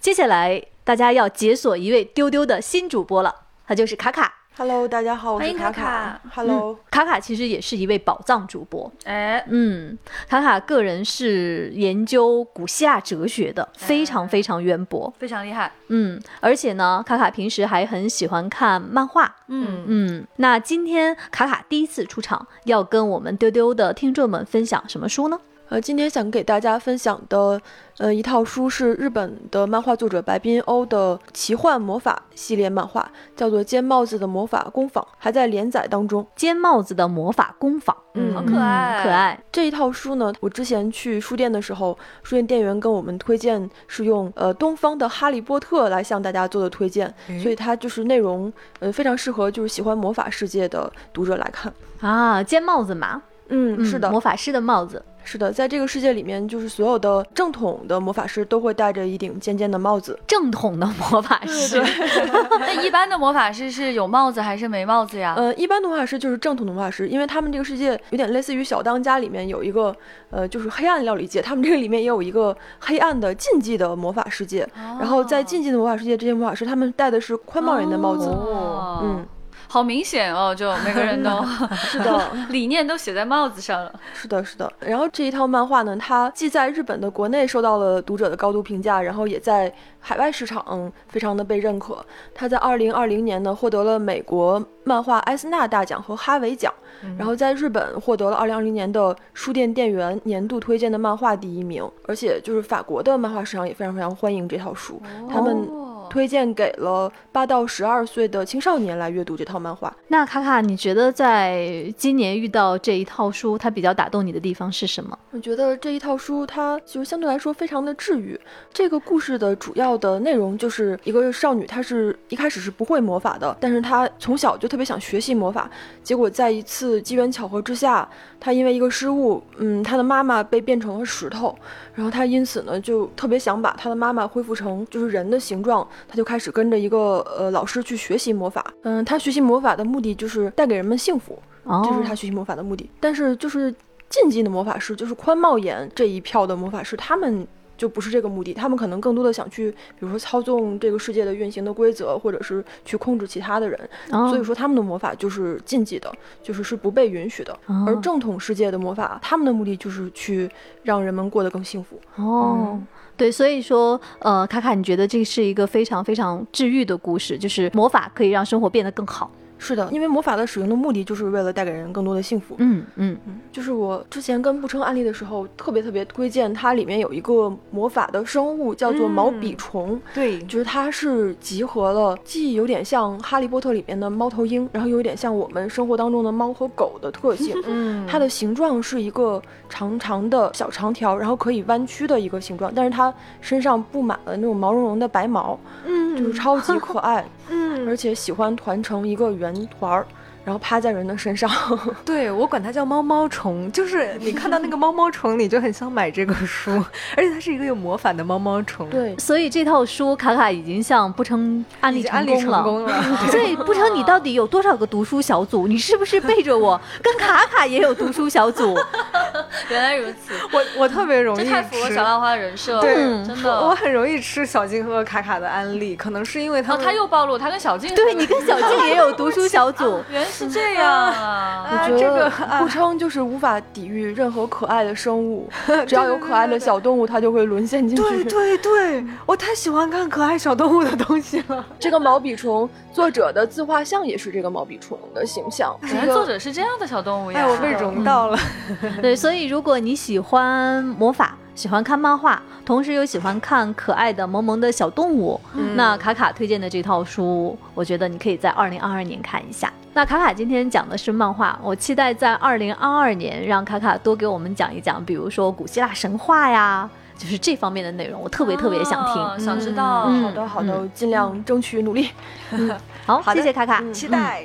接下来大家要解锁一位丢丢的新主播了，他就是卡卡。Hello，大家好，我是卡卡 Hello，、卡卡其实也是一位宝藏主播。哎，嗯，卡卡个人是研究古希腊哲学的，非常非常渊博。非常厉害。嗯，而且呢，卡卡平时还很喜欢看漫画。嗯，嗯，那今天卡卡第一次出场，要跟我们丢丢的听众们分享什么书呢？呃，今天想给大家分享的，呃，一套书是日本的漫画作者白滨欧的奇幻魔法系列漫画，叫做《尖帽子的魔法工坊》，还在连载当中。尖帽子的魔法工坊，嗯好可爱嗯可爱。这一套书呢，我之前去书店的时候，书店店员跟我们推荐是用呃东方的《哈利波特》来向大家做的推荐，所以它就是内容呃非常适合就是喜欢魔法世界的读者来看。啊，尖帽子嘛，嗯，是的，魔法师的帽子。是的，在这个世界里面，就是所有的正统的魔法师都会戴着一顶尖尖的帽子。正统的魔法师，那一般的魔法师是有帽子还是没帽子呀？呃，一般的魔法师就是正统的魔法师，因为他们这个世界有点类似于小当家里面有一个呃，就是黑暗料理界，他们这个里面也有一个黑暗的禁忌的魔法世界。然后在禁忌的魔法世界，这些魔法师他们戴的是宽帽檐的帽子。哦嗯，好明显哦，就每个人都 是的，理念都写在帽子上了。是的，是的。然后这一套漫画呢，它既在日本的国内受到了读者的高度评价，然后也在海外市场非常的被认可。它在二零二零年呢，获得了美国漫画埃斯纳大奖和哈维奖，然后在日本获得了二零二零年的书店店员年度推荐的漫画第一名。而且就是法国的漫画市场也非常非常欢迎这套书，他们哦推荐给了八到十二岁的青少年来阅读这套漫画。那卡卡，你觉得在今年遇到这一套书，它比较打动你的地方是什么？我觉得这一套书它就相对来说非常的治愈。这个故事的主要的内容就是一个少女，她是一开始是不会魔法的，但是她从小就特别想学习魔法，结果在一次机缘巧合之下，她因为一个失误，嗯，她的妈妈被变成了石头，然后他因此呢就特别想把他的妈妈恢复成就是人的形状，他就开始跟着一个呃老师去学习魔法。嗯，他学习魔法的目的就是带给人们幸福，哦这是他学习魔法的目的。但是就是禁忌的魔法师，就是宽帽檐这一票的魔法师，他们就不是这个目的，他们可能更多的想去，比如说操纵这个世界的运行的规则，或者是去控制其他的人。哦所以说他们的魔法就是禁忌的，就是是不被允许的。哦而正统世界的魔法，他们的目的就是去让人们过得更幸福。哦，对，所以说，呃，卡卡，你觉得这是一个非常非常治愈的故事，就是魔法可以让生活变得更好。是的，因为魔法的使用的目的就是为了带给人更多的幸福。嗯嗯嗯，就是我之前跟步称案例的时候，特别特别推荐它里面有一个魔法的生物，叫做毛笔虫。对，就是它是集合了既有点像《哈利波特》里面的猫头鹰，然后又有点像我们生活当中的猫和狗的特性。嗯，它的形状是一个长长的小长条，然后可以弯曲的一个形状，但是它身上布满了那种毛茸茸的白毛，嗯就是超级可爱，嗯，而且喜欢团成一个圆团儿，然后趴在人的身上。对我管它叫猫猫虫，就是你看到那个猫猫虫，你就很想买这个书，而且它是一个有魔法的猫猫虫。，对，所以这套书卡卡已经向不成安利成安利功了。成功了。所以不成你到底有多少个读书小组？你是不是背着我跟卡卡也有读书小组？原来如此，我我特别容易这太符合吃小浪花的人设了，对真的我。很容易吃小静和卡卡的安利，可能是因为他哦，他又暴露，他跟小静对你跟小静也有读书小组。原来是这样啊！啊我觉得这个啊不称就是无法抵御任何可爱的生物，只要有可爱的小动物，它就会沦陷进去。对对对，我太喜欢看可爱小动物的东西了。这个毛笔虫作者的自画像也是这个毛笔虫的形象。原来作者是这样的小动物呀！哎，我被融到了。对，所以如果你喜欢魔法，喜欢看漫画，同时又喜欢看可爱的萌萌的小动物，那卡卡推荐的这套书，我觉得你可以在二零二二年看一下。那卡卡今天讲的是漫画，我期待在二零二二年让卡卡多给我们讲一讲，比如说古希腊神话呀，就是这方面的内容，我特别特别想听。哦想知道。嗯好的，好的，尽量争取努力。好，好谢谢卡卡。期待。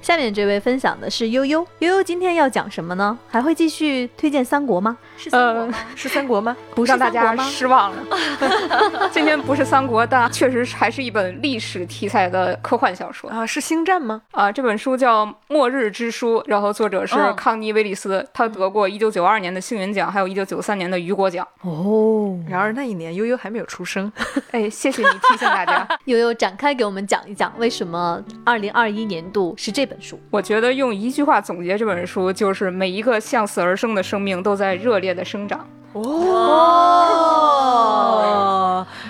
下面这位分享的是悠悠，悠悠今天要讲什么呢？还会继续推荐三国吗？是三国吗？是三国吗？不是让大家三国吗？失望了。今天不是三国，但确实还是一本历史题材的科幻小说啊，是星战吗？啊。这本书叫《末日之书》，然后作者是哦康妮·威利斯，他得过1992年的星云奖，还有一九九三年的雨果奖。哦，然而那一年悠悠还没有出生。哎，谢谢你提醒大家。悠悠展开给我们讲一讲，为什么二零二一年度是这本书？我觉得用一句话总结这本书，就是每一个向死而生的生命都在热烈的生长。哦，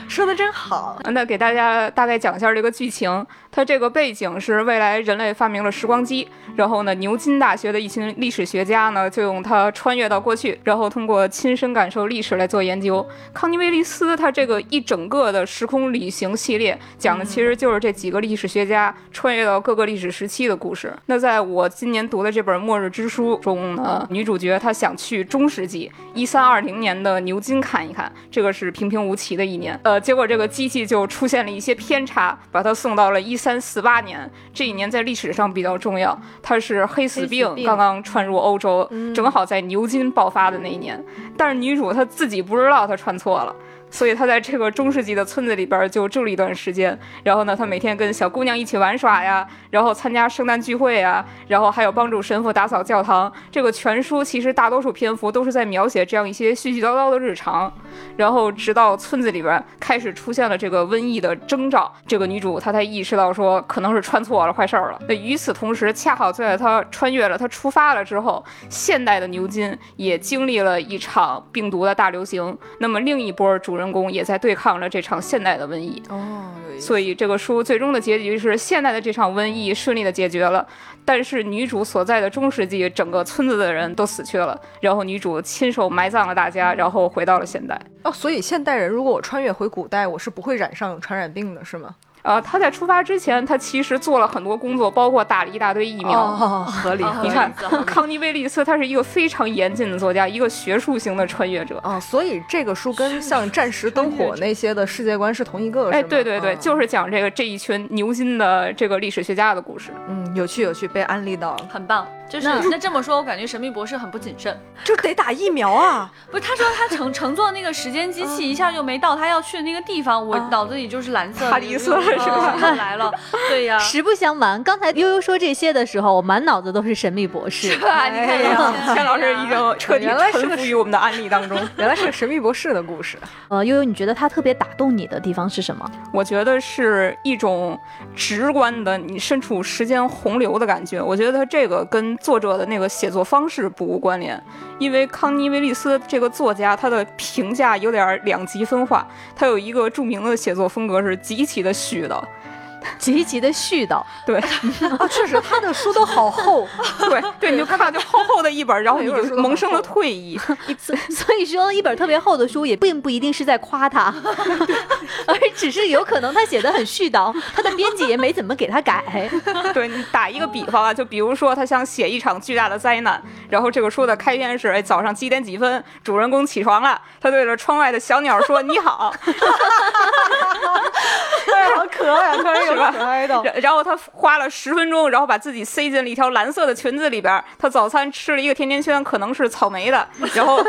说的真好。啊那给大家大概讲一下这个剧情。它这个背景是未来人类发明了时光机，然后呢，牛津大学的一群历史学家呢就用它穿越到过去，然后通过亲身感受历史来做研究。康尼威利斯他这个一整个的时空旅行系列讲的其实就是这几个历史学家穿越到各个历史时期的故事。那在我今年读的这本《末日之书》中呢，女主角她想去中世纪一三二零年的牛津看一看，这个是平平无奇的一年。呃，结果这个机器就出现了一些偏差，把它送到了一三四八年。这一年在历史上比较重要，它是黑死病黑死病刚刚传入欧洲，正好在牛津爆发的那一年。但是女主她自己不知道她穿错了。所以他在这个中世纪的村子里边就住了一段时间，然后呢，他每天跟小姑娘一起玩耍呀，然后参加圣诞聚会呀，然后还有帮助神父打扫教堂。这个全书其实大多数篇幅都是在描写这样一些絮絮叨叨的日常，然后直到村子里边开始出现了这个瘟疫的征兆，这个女主她才意识到说可能是穿错了坏事儿了。那与此同时，恰好在她穿越了，她出发了之后，现代的牛津也经历了一场病毒的大流行，那么另一波主人公也在对抗着这场现代的瘟疫。哦，所以这个书最终的结局是现代的这场瘟疫顺利的解决了，但是女主所在的中世纪，整个村子的人都死去了，然后女主亲手埋葬了大家，然后回到了现代。哦，所以现代人如果我穿越回古代，我是不会染上传染病的，是吗？呃，他在出发之前，他其实做了很多工作，包括打了一大堆疫苗。哦，合理。你看，康妮·威利斯他是一个非常严谨的作家，一个学术型的穿越者。哦，所以这个书跟像《战时灯火》那些的世界观是同一个，哎，对对对，嗯就是讲这个这一群牛津的这个历史学家的故事。嗯，有趣有趣，被安利到了，很棒。就是那这么说，我感觉神秘博士很不谨慎。就得打疫苗啊！不是，他说他乘乘坐那个时间机器一下就没到他要去的那个地方，我脑子里就是蓝色的哈迪色是吧吧？来了，对呀，实不相瞒，刚才悠悠说这些的时候，我满脑子都是神秘博士。是吧？你看，哎呀钱老师已经彻底臣服于我们的案例当中。原来是个神秘博士的故事。呃，悠悠，你觉得他特别打动你的地方是什么？我觉得是一种直观的，你身处时间洪流的感觉。我觉得他这个跟作者的那个写作方式不无关联，因为康妮·威利斯这个作家，他的评价有点两极分化。他有一个著名的写作风格是极其的絮叨，极其的絮叨，对啊，确实，他的书都好厚。对对，你就看到就厚厚的一本，然后你就萌生了退意。所所以说，一本特别厚的书也并不一定是在夸他，而只是有可能他写的很絮叨，他的编辑也没怎么给他改。对你打一个比方啊，就比如说他想写一场巨大的灾难，然后这个书的开篇是哎早上几点几分，主人公起床了，他对着窗外的小鸟说你好，哎，好可爱，突然有是吧可爱到。然然后他花了十分钟，然后把自己塞进了一条蓝色的裙子里边。他早餐吃了一个甜甜圈，可能是草莓的，然后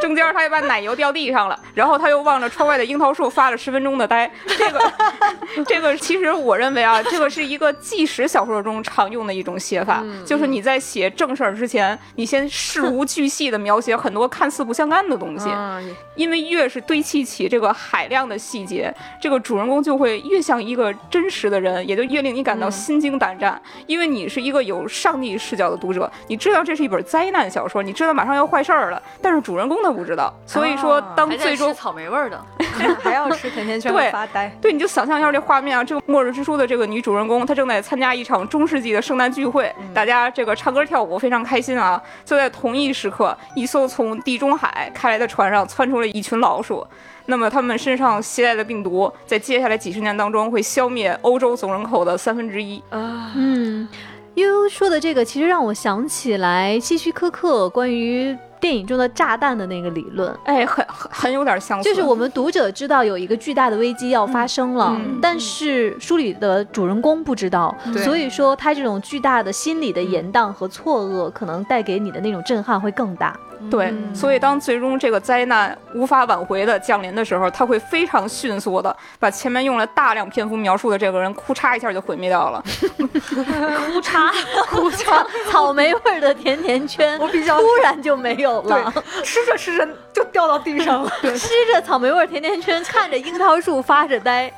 中间他又把奶油掉地上了，然后他又望着窗外的樱桃树发了十分钟的呆。这个 这个其实我认为啊，这个是一个纪实小说中常用的一种写法，就是你在写正事儿之前，你先事无巨细的描写很多看似不相干的东西。嗯，因为越是堆砌起这个海量的细节，这个主人公就会越像一个真实的人，也就越令你感到心惊胆战。因为你是一个有上帝视角的读者，你知道这是一本灾难小说，你知道马上要坏事儿了，但是主人公他不知道。所以说，当最终吃草莓味儿的，还要吃甜甜圈对发呆。对，你就想象一下这画面啊，这个《末日之书》的这个女主人公，她正在参加一场中世纪的圣诞聚会，大家这个唱歌跳舞非常开心啊。就在同一时刻，一艘从地中海开来的船上窜出了一群老鼠，那么他们身上携带的病毒，在接下来几十年当中会消灭欧洲总人口的三分之一。啊，嗯，悠悠说的这个，其实让我想起来希区柯克关于电影中的炸弹的那个理论。哎，很很很有点相似。就是我们读者知道有一个巨大的危机要发生了，嗯但是书里的主人公不知道，对所以说他这种巨大的心理的延宕和错愕，可能带给你的那种震撼会更大。对，嗯所以当最终这个灾难无法挽回的降临的时候，他会非常迅速的把前面用了大量篇幅描述的这个人，哭嚓一下就毁灭掉了。哭 嚓哭嚓，草莓味儿的甜甜圈，我比较突然就没有了。吃着吃着就掉到地上了。吃着草莓味甜甜圈，看着樱桃树发着呆，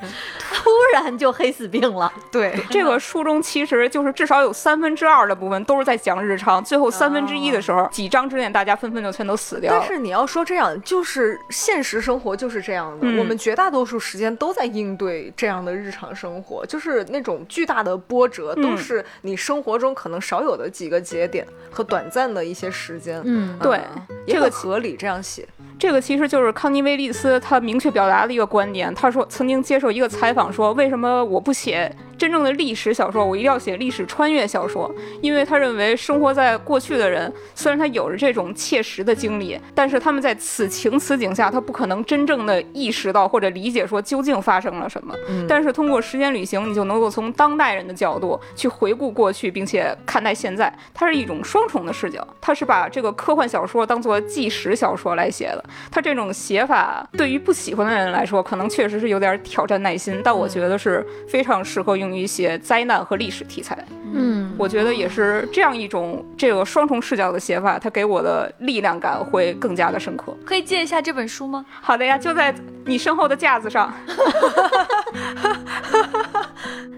突然就黑死病了。对，这个书中其实就是至少有三分之二的部分都是在讲日常，最后三分之一的时候，几章之内大家纷纷就全都死掉了。但是你要说这样，就是现实生活就是这样的，嗯我们绝大多数时间都在应对这样的日常生活，就是那种巨大的波折，嗯都是你生活中可能少有的几个节点和短暂的一些时间。嗯，对也这个很合理这样写。这个其实就是康尼威利斯他明确表达的一个观点。他说曾经接受一个采访说，为什么我不写真正的历史小说，我一定要写历史穿越小说？因为他认为生活在过去的人，虽然他有着这种切实的经历，但是他们在此情此景下，他不可能真正的意识到或者理解说究竟发生了什么。嗯但是通过时间旅行，你就能够从当代人的角度去回顾过去，并且看待现在。它是一种双重的视角，它是把这个科幻小说当做纪实小说来写的。他这种写法对于不喜欢的人来说，可能确实是有点挑战耐心，但我觉得是非常适合用于写灾难和历史题材。嗯，我觉得也是这样一种这个双重视角的写法，它给我的力量感会更加的深刻。可以借一下这本书吗？好的呀，就在你身后的架子上。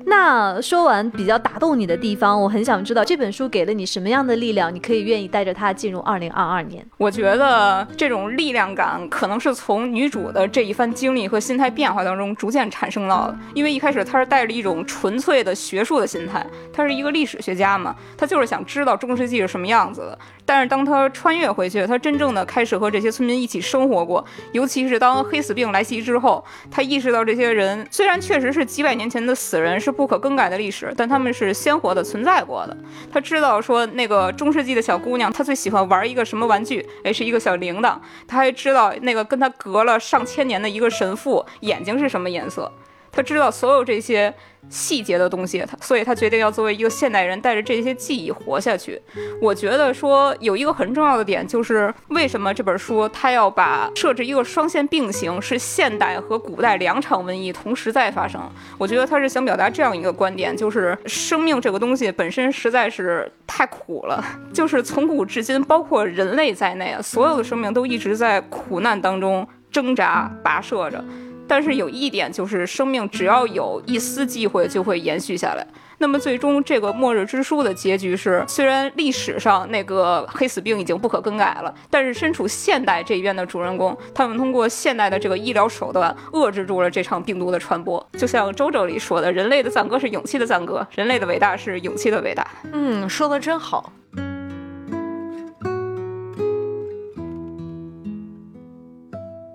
那说完比较打动你的地方，我很想知道这本书给了你什么样的力量，你可以愿意带着它进入二零二二年。我觉得这种力量感可能是从女主的这一番经历和心态变化当中逐渐产生到的。因为一开始她是带着一种纯粹的学术的心态，她是一个历史学家嘛，她就是想知道中世纪是什么样子的。但是当他穿越回去，他真正的开始和这些村民一起生活过，尤其是当黑死病来袭之后，他意识到这些人虽然确实是几百年前的死人，是不可更改的历史，但他们是鲜活的存在过的。他知道说那个中世纪的小姑娘，她最喜欢玩一个什么玩具？哎，是一个小铃铛。他还知道那个跟他隔了上千年的一个神父眼睛是什么颜色。他知道所有这些细节的东西，他所以他决定要作为一个现代人，带着这些记忆活下去。我觉得说有一个很重要的点，就是为什么这本书他要把设置一个双线并行，是现代和古代两场瘟疫同时在发生。我觉得他是想表达这样一个观点，就是生命这个东西本身实在是太苦了，就是从古至今，包括人类在内啊，所有的生命都一直在苦难当中挣扎跋涉着。但是有一点就是，生命只要有一丝机会，就会延续下来。那么最终，这个末日之书的结局是，虽然历史上那个黑死病已经不可更改了，但是身处现代这一边的主人公，他们通过现代的这个医疗手段，遏制住了这场病毒的传播。就像周周里说的，人类的赞歌是勇气的赞歌，人类的伟大是勇气的伟大。嗯，说的真好。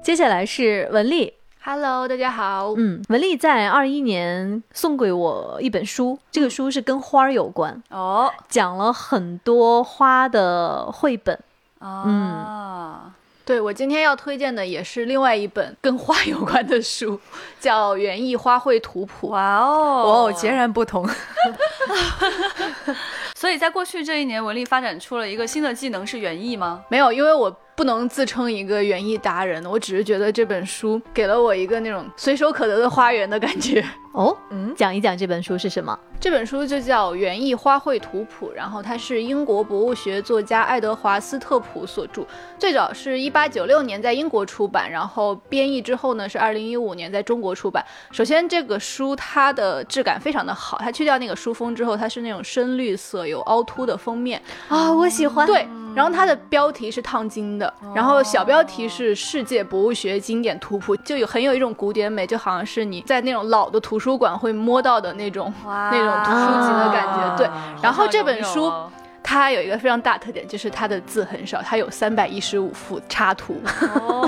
接下来是文丽，Hello，大家好。嗯，文丽在二一年送给我一本书，这个书是跟花儿有关，哦，讲了很多花的绘本。啊，对我今天要推荐的也是另外一本跟花有关的书，叫《园艺花卉图谱》。哇哦，哦，截然不同。所以在过去这一年，文丽发展出了一个新的技能，是园艺吗？没有，因为我不能自称一个园艺达人，我只是觉得这本书给了我一个那种随手可得的花园的感觉。哦，嗯，讲一讲这本书是什么？这本书就叫《园艺花卉图谱》，然后它是英国博物学作家爱德华·斯特普所著，最早是一八九六年在英国出版，然后编译之后呢是二零一五年在中国出版。首先，这个书它的质感非常的好，它去掉那个书封之后，它是那种深绿色有凹凸的封面，啊、我喜欢。对，然后它的标题是烫金的，然后小标题是世界博物学经典图谱，就有很有一种古典美，就好像是你在那种老的图书馆会摸到的那种那种图书籍的感觉。对，然后这本书它有一个非常大特点，就是它的字很少，它有三百一十五幅插图。哦，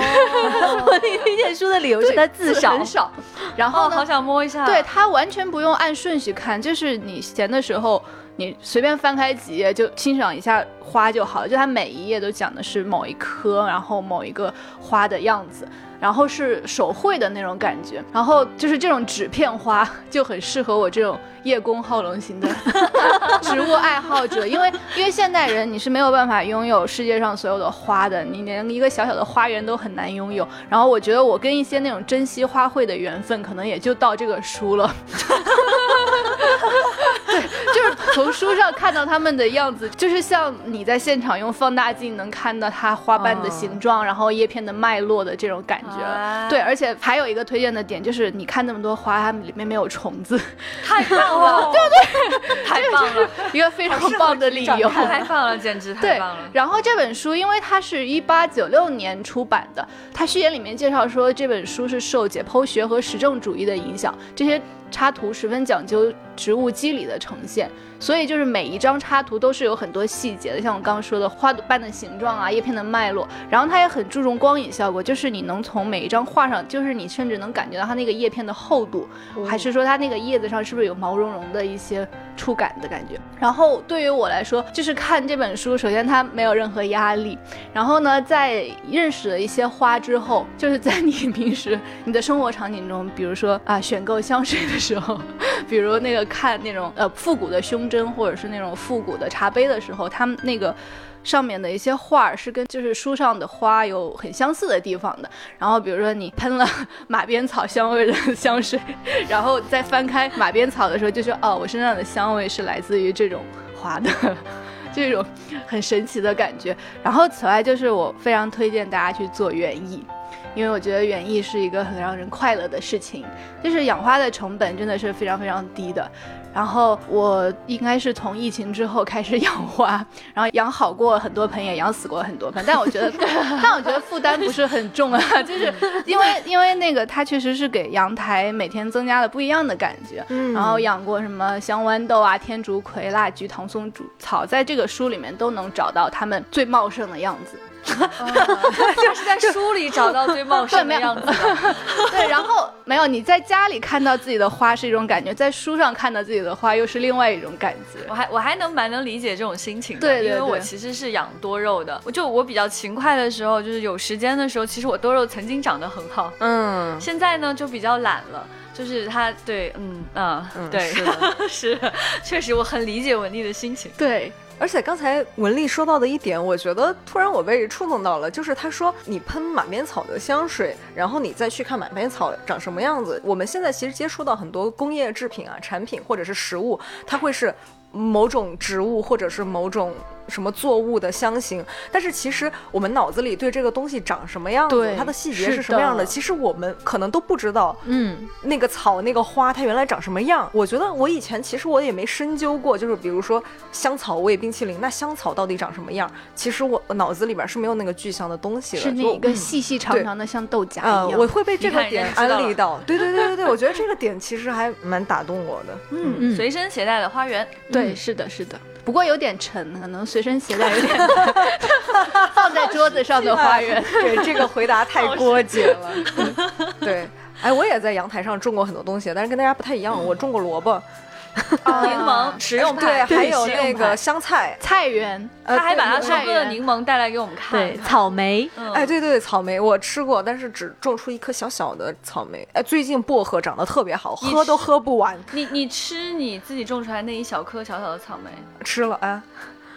我理解书的理由是它字少很少，然后哦，呢好想摸一下。对，它完全不用按顺序看，就是你闲的时候，你随便翻开几页就欣赏一下花就好了。就它每一页都讲的是某一棵，然后某一个花的样子，然后是手绘的那种感觉，然后就是这种纸片花就很适合我这种叶公好龙型的 植物爱好者，因为因为现代人你是没有办法拥有世界上所有的花的，你连一个小小的花园都很难拥有。然后我觉得我跟一些那种珍惜花卉的缘分，可能也就到这个书了。对，就是从书上看到他们的样子，就是像你在现场用放大镜能看到它花瓣的形状，然后叶片的脉络的这种感觉。啊对，而且还有一个推荐的点就是，你看那么多花，它们里面没有虫子，太棒了，对不对，太棒了，一个非常棒的理由。太棒了，简直太棒了，。然后这本书因为它是一八九六年出版的，它序言里面介绍说这本书是受解剖学和实证主义的影响，这些插图十分讲究植物肌理的呈现，所以就是每一张插图都是有很多细节的，像我刚刚说的花瓣的形状啊、叶片的脉络，然后它也很注重光影效果，就是你能从每一张画上，就是你甚至能感觉到它那个叶片的厚度，还是说它那个叶子上是不是有毛茸茸的一些触感的感觉。然后对于我来说，就是看这本书，首先它没有任何压力，然后呢，在认识了一些花之后，就是在你平时你的生活场景中，比如说啊选购香水的时候，比如那个看那种呃复古的胸针或者是那种复古的茶杯的时候，他们那个。上面的一些画是跟就是书上的花有很相似的地方的，然后比如说你喷了马鞭草香味的香水，然后再翻开马鞭草的时候，就说哦，我身上的香味是来自于这种花的，这种很神奇的感觉。然后此外就是我非常推荐大家去做园艺。因为我觉得园艺是一个很让人快乐的事情，就是养花的成本真的是非常非常低的。然后我应该是从疫情之后开始养花，然后养好过很多盆，也养死过很多盆。但我觉得，但我觉得负担不是很重啊，就是因为因为那个它确实是给阳台每天增加了不一样的感觉。嗯然后养过什么香豌豆啊、天竺葵、蜡菊、唐松竹草，在这个书里面都能找到它们最茂盛的样子。就是在书里找到最茂盛的样子。对，然后没有你在家里看到自己的花是一种感觉，在书上看到自己的花又是另外一种感觉。我还我还能蛮能理解这种心情的，对对因为我其实是养多肉的，我就我比较勤快的时候，就是有时间的时候，其实我多肉曾经长得很好，嗯，现在呢就比较懒了。就是它，对，嗯啊，嗯对，是的是，确实我很理解文丽的心情。对，而且刚才文丽说到的一点，我觉得突然我被触动到了，就是她说你喷马鞭草的香水，然后你再去看马鞭草长什么样子。我们现在其实接触到很多工业制品啊、产品或者是食物，它会是某种植物或者是某种什么作物的香型，但是其实我们脑子里对这个东西长什么样子对，它的细节是是什么样的，的其实我们可能都不知道。嗯，那个草、那个花，它原来长什么样？我觉得我以前其实我也没深究过，就是比如说香草味冰淇淋，那香草到底长什么样？其实我脑子里边是没有那个具象的东西的，是那就一个细细长长的像豆荚啊、一样。我会被这个点安利到。对对对对对，我觉得这个点其实还蛮打动我的。嗯嗯随身携带的花园，对，是的，是的。不过有点沉，可能随身携带有点 放在桌子上的花园。对这个回答太过节了。嗯对，哎，我也在阳台上种过很多东西，但是跟大家不太一样，我种过萝卜，柠檬食用对，派，还有那个香菜，菜园，呃他还把他收割的柠檬带来给我们看。对，草莓，嗯哎，对对对，草莓我吃过，但是只种出一颗小小的草莓。哎，最近薄荷长得特别好，喝都喝不完，你你吃你自己种出来那一小颗小小的草莓，吃了啊。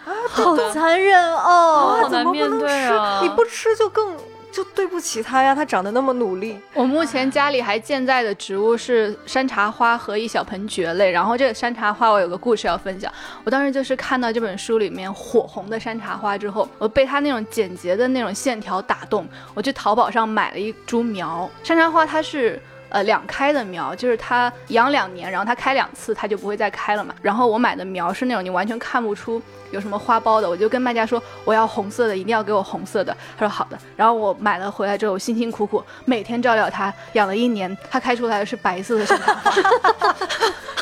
啊，好残忍哦！好难面对啊！你不吃就更就对不起他呀，他长得那么努力。我目前家里还健在的植物是山茶花和一小盆蕨类。然后这个山茶花，我有个故事要分享。我当时就是看到这本书里面火红的山茶花之后，我被它那种简洁的那种线条打动，我去淘宝上买了一株苗。山茶花它是。呃，两开的苗就是它养两年，然后它开两次，它就不会再开了嘛。然后我买的苗是那种你完全看不出有什么花苞的，我就跟卖家说我要红色的，一定要给我红色的。他说好的。然后我买了回来之后，辛辛苦苦每天照料它，养了一年，它开出来的是白色的山茶花。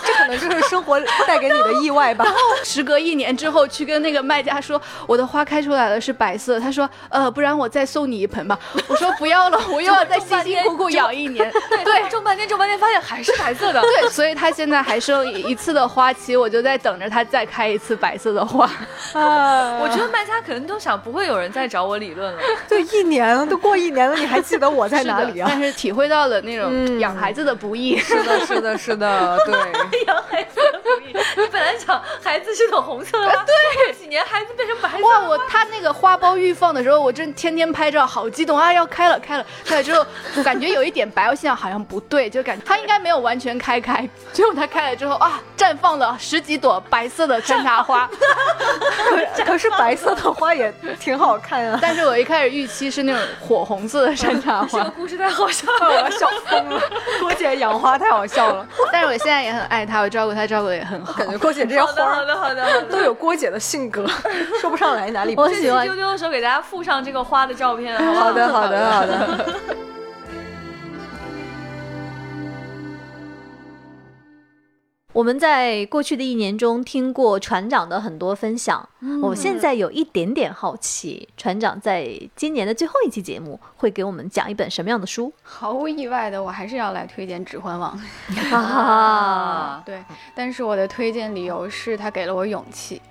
这可能就是生活带给你的意外吧。时隔一年之后，去跟那个卖家说我的花开出来了是白色，他说呃，不然我再送你一盆吧。我说不要了，我又要再辛辛苦苦养一年。对，种半天种半天发现还是白色的。对，所以它现在还剩一次的花期，我就在等着它再开一次白色的花。啊，我觉得卖家可能都想不会有人再找我理论了。对，一年都过一年了，你还记得我在哪里啊？但是体会到了那种养孩子的不易。是的，是的，是的，对。养孩子的不易，你本来想孩子是朵红色的，对，几年孩子变成白色。哇，我他那个花苞欲放的时候，我真天天拍照，好激动啊！要开了，开了，开了之后，感觉有一点白，我心想好像不对，就感觉它应该没有完全开开。结果它开了之后啊，绽放了十几朵白色的山茶花。可可是白色的花也挺好看啊。但是我一开始预期是那种火红色的山茶花。这个故事太好笑了，我要笑疯了。郭姐养花太好笑了。但是我现在也很爱它，我照顾它照顾的也很好。感觉郭姐这些花，好的好的好的，都有郭姐的性格，说不上来哪里。我喜欢丢丢的时候给大家附上这个花的照片。好的好的好的。我们在过去的一年中听过船长的很多分享，我现在有一点点好奇，船长在今年的最后一期节目会给我们讲一本什么样的书？毫无意外的，我还是要来推荐《指环王》啊，对，但是我的推荐理由是他给了我勇气，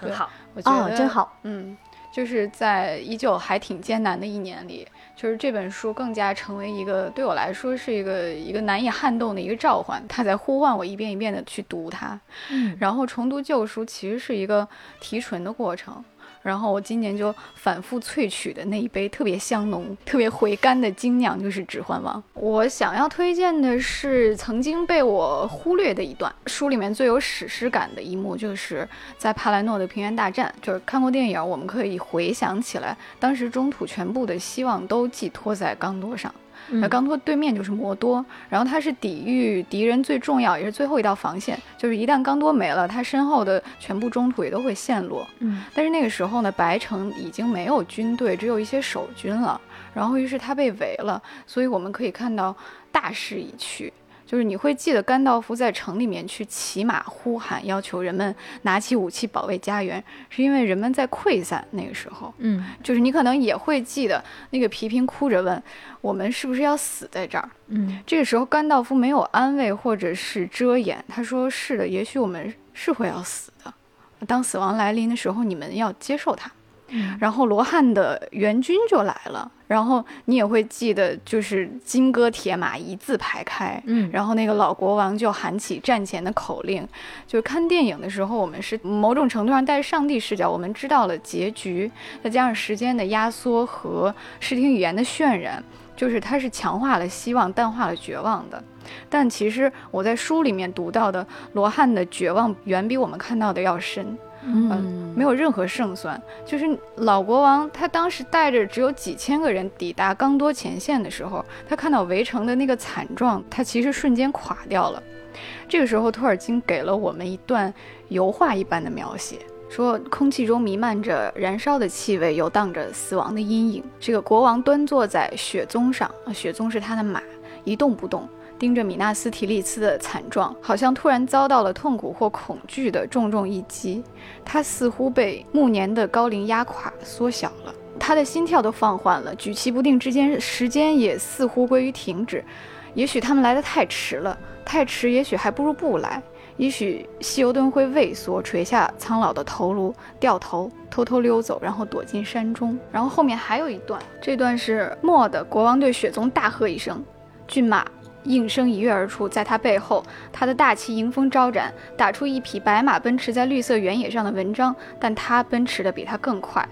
很好，我觉得真好，嗯，就是在依旧还挺艰难的一年里。就是这本书更加成为一个对我来说是一个一个难以撼动的一个召唤，它在呼唤我一遍一遍的去读它。嗯，然后重读旧书其实是一个提纯的过程。然后我今年就反复萃取的那一杯特别香浓、特别回甘的精酿，就是《指环王》。我想要推荐的是曾经被我忽略的一段书里面最有史诗感的一幕，就是在帕莱诺的平原大战。就是看过电影，我们可以回想起来，当时中土全部的希望都寄托在刚多上。那刚多对面就是摩多，然后他是抵御敌人最重要也是最后一道防线，就是一旦刚多没了，他身后的全部中土也都会陷落。嗯，但是那个时候呢，白城已经没有军队，只有一些守军了，然后于是他被围了，所以我们可以看到大势已去。就是你会记得甘道夫在城里面去骑马呼喊，要求人们拿起武器保卫家园，是因为人们在溃散。那个时候，嗯，就是你可能也会记得那个皮平哭着问我们是不是要死在这儿。嗯，这个时候甘道夫没有安慰或者是遮掩，他说是的，也许我们是会要死的。当死亡来临的时候，你们要接受它。然后罗汉的援军就来了，然后你也会记得，就是金戈铁马一字排开，嗯，然后那个老国王就喊起战前的口令。就是看电影的时候，我们是某种程度上带着上帝视角，我们知道了结局，再加上时间的压缩和视听语言的渲染，就是它是强化了希望，淡化了绝望的。但其实我在书里面读到的罗汉的绝望，远比我们看到的要深。嗯，没有任何胜算。就是老国王，他当时带着只有几千个人抵达刚多前线的时候，他看到围城的那个惨状，他其实瞬间垮掉了。这个时候，托尔金给了我们一段油画一般的描写，说空气中弥漫着燃烧的气味，游荡着死亡的阴影。这个国王端坐在雪鬃上，雪鬃是他的马，一动不动。盯着米纳斯提利斯的惨状，好像突然遭到了痛苦或恐惧的重重一击。他似乎被暮年的高龄压垮，缩小了。他的心跳都放缓了，举棋不定之间，时间也似乎归于停止。也许他们来得太迟了，太迟，也许还不如不来。也许希尤顿会畏缩，垂下苍老的头颅，掉头，偷偷溜走，然后躲进山中。然后后面还有一段，这段是末的国王对雪宗大喝一声：“骏马！”应声一跃而出，在他背后，他的大旗迎风招展，打出一匹白马奔驰在绿色原野上的文章。但他奔驰的比他更快。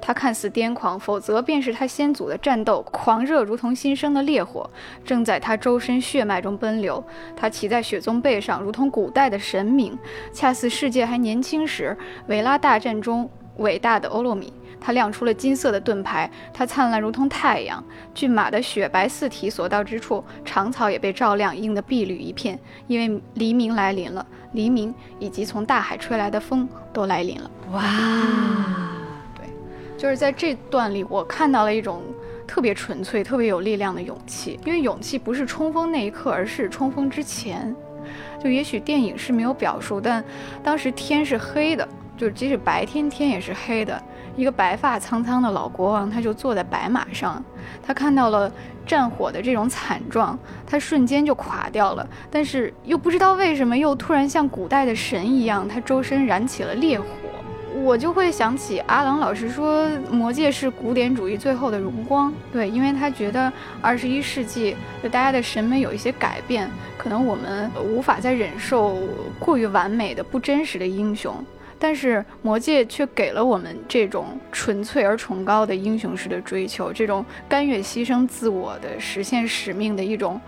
他看似癫狂，否则便是他先祖的战斗狂热，如同新生的烈火，正在他周身血脉中奔流。他骑在雪宗背上，如同古代的神明，恰似世界还年轻时维拉大战中伟大的欧洛米。他亮出了金色的盾牌，它灿烂如同太阳。骏马的雪白四蹄所到之处，长草也被照亮，映得碧绿一片。因为黎明来临了，黎明以及从大海吹来的风都来临了。哇，对，就是在这段里，我看到了一种特别纯粹、特别有力量的勇气。因为勇气不是冲锋那一刻，而是冲锋之前。就也许电影是没有表述，但当时天是黑的，就是即使白天天也是黑的。一个白发苍苍的老国王，他就坐在白马上，他看到了战火的这种惨状，他瞬间就垮掉了。但是又不知道为什么，又突然像古代的神一样，他周身燃起了烈火。我就会想起阿郎老师说，《魔戒》是古典主义最后的荣光。对，因为他觉得二十一世纪就大家的审美有一些改变，可能我们无法再忍受过于完美的、不真实的英雄。但是魔戒却给了我们这种纯粹而崇高的英雄式的追求，这种甘愿牺牲自我的实现使命的一种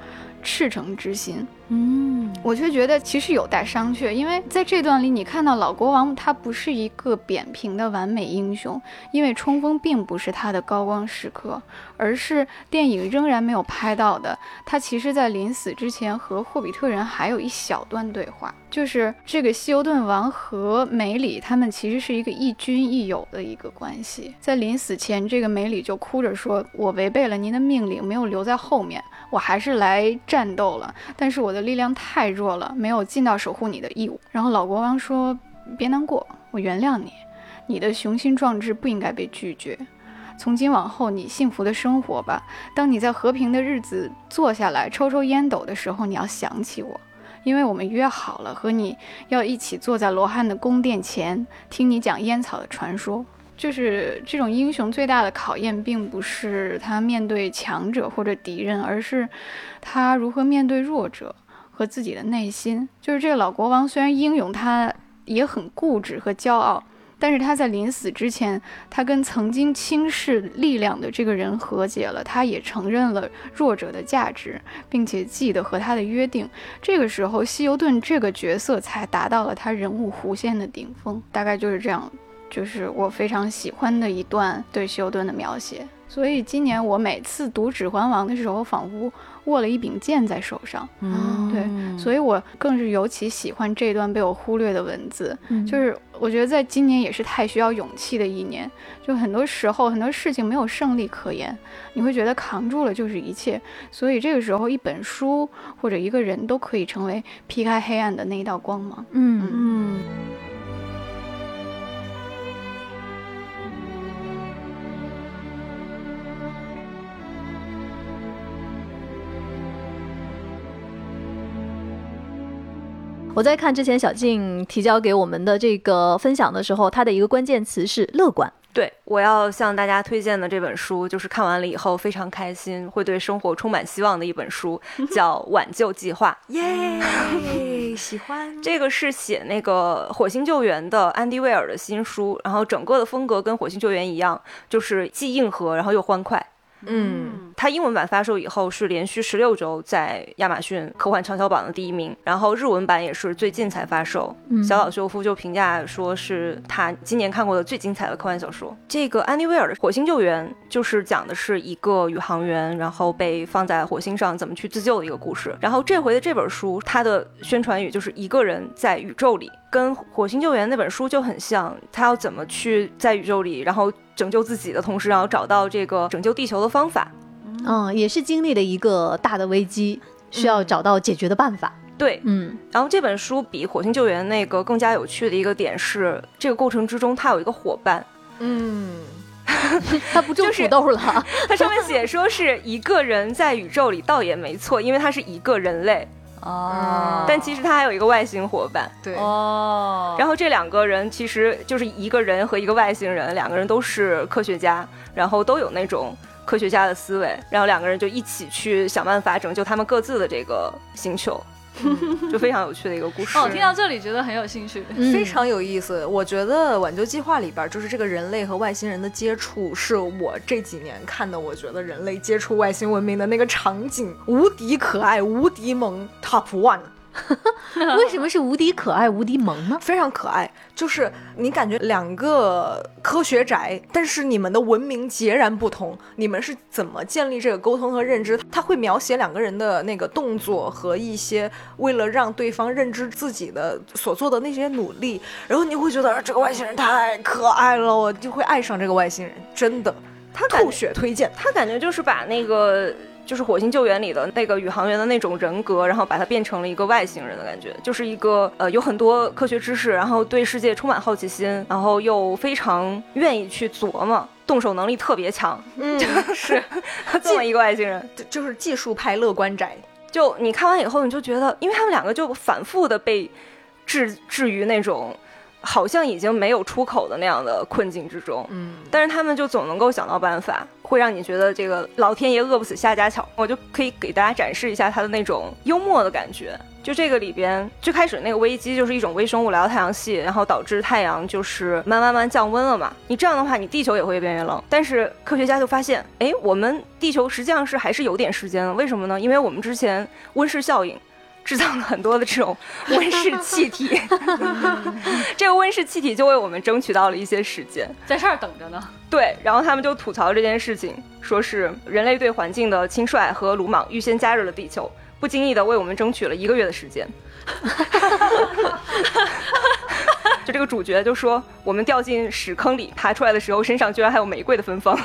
赤诚之心。嗯，我却觉得其实有待商榷，因为在这段里，你看到老国王他不是一个扁平的完美英雄，因为冲锋并不是他的高光时刻，而是电影仍然没有拍到的。他其实，在临死之前和霍比特人还有一小段对话，就是这个希尤顿王和梅里他们其实是一个亦君亦友的一个关系。在临死前，这个梅里就哭着说：“我违背了您的命令，没有留在后面，我还是来战斗了，但是我的。”力量太弱了，没有尽到守护你的义务。然后老国王说：“别难过，我原谅你。你的雄心壮志不应该被拒绝。从今往后，你幸福的生活吧。当你在和平的日子坐下来抽抽烟斗的时候，你要想起我，因为我们约好了和你要一起坐在罗汉的宫殿前，听你讲烟草的传说。”就是这种英雄最大的考验，并不是他面对强者或者敌人，而是他如何面对弱者。和自己的内心，就是这个老国王虽然英勇，他也很固执和骄傲，但是他在临死之前，他跟曾经轻视力量的这个人和解了，他也承认了弱者的价值，并且记得和他的约定。这个时候，西游顿这个角色才达到了他人物弧线的顶峰，大概就是这样，就是我非常喜欢的一段对西游顿的描写。所以今年我每次读《指环王》的时候，仿佛。握了一柄剑在手上，嗯，对，所以我更是尤其喜欢这段被我忽略的文字。就是我觉得在今年也是太需要勇气的一年，就很多时候很多事情没有胜利可言，你会觉得扛住了就是一切。所以这个时候，一本书或者一个人都可以成为劈开黑暗的那一道光芒。嗯嗯。我在看之前小静提交给我们的这个分享的时候，它的一个关键词是乐观。对我要向大家推荐的这本书，就是看完了以后非常开心，会对生活充满希望的一本书，叫《挽救计划》。耶，喜欢这个是写那个《火星救援》的安迪·威尔的新书，然后整个的风格跟《火星救援》一样，就是既硬核，然后又欢快。嗯，它英文版发售以后是连续十六周在亚马逊科幻畅销榜的第一名，然后日文版也是最近才发售。小岛秀夫就评价说是他今年看过的最精彩的科幻小说。这个安妮威尔的《火星救援》就是讲的是一个宇航员，然后被放在火星上怎么去自救的一个故事。然后这回的这本书，它的宣传语就是一个人在宇宙里。跟《火星救援》那本书就很像，他要怎么去在宇宙里，然后拯救自己的同时，然后找到这个拯救地球的方法。嗯，也是经历了一个大的危机，需要找到解决的办法。对，嗯。然后这本书比《火星救援》那个更加有趣的一个点是，这个过程之中他有一个伙伴。嗯，他不种土豆了。他上面写说是一个人在宇宙里，倒也没错，因为他是一个人类。哦，但其实他还有一个外星伙伴，对哦。然后这两个人其实就是一个人和一个外星人，两个人都是科学家，然后都有那种科学家的思维，然后两个人就一起去想办法拯救他们各自的这个星球。就非常有趣的一个故事。哦，听到这里觉得很有兴趣，非常有意思。我觉得挽救计划里边，就是这个人类和外星人的接触，是我这几年看的，我觉得人类接触外星文明的那个场景，无敌可爱，无敌萌，Top One。为什么是无敌可爱、无敌萌呢？非常可爱，就是你感觉两个科学宅，但是你们的文明截然不同。你们是怎么建立这个沟通和认知？他会描写两个人的那个动作和一些为了让对方认知自己的所做的那些努力，然后你会觉得这个外星人太可爱了，我就会爱上这个外星人，真的。他吐血推荐，他感觉就是把那个就是《火星救援》里的那个宇航员的那种人格，然后把它变成了一个外星人的感觉，就是一个呃有很多科学知识，然后对世界充满好奇心，然后又非常愿意去琢磨，动手能力特别强，嗯，是 这么一个外星人，就是技术派乐观宅。就你看完以后，你就觉得，因为他们两个就反复的被置置于那种。好像已经没有出口的那样的困境之中，嗯，但是他们就总能够想到办法，会让你觉得这个老天爷饿不死夏家巧。我就可以给大家展示一下他的那种幽默的感觉。就这个里边最开始那个危机就是一种微生物来到太阳系，然后导致太阳就是慢慢慢降温了嘛。你这样的话，你地球也会越变越冷。但是科学家就发现，哎，我们地球实际上是还是有点时间的。为什么呢？因为我们之前温室效应。制造了很多的这种温室气体，这个温室气体就为我们争取到了一些时间，在这儿等着呢。对，然后他们就吐槽这件事情，说是人类对环境的轻率和鲁莽，预先加热了地球，不经意的为我们争取了一个月的时间。就这个主角就说，我们掉进屎坑里，爬出来的时候身上居然还有玫瑰的芬芳。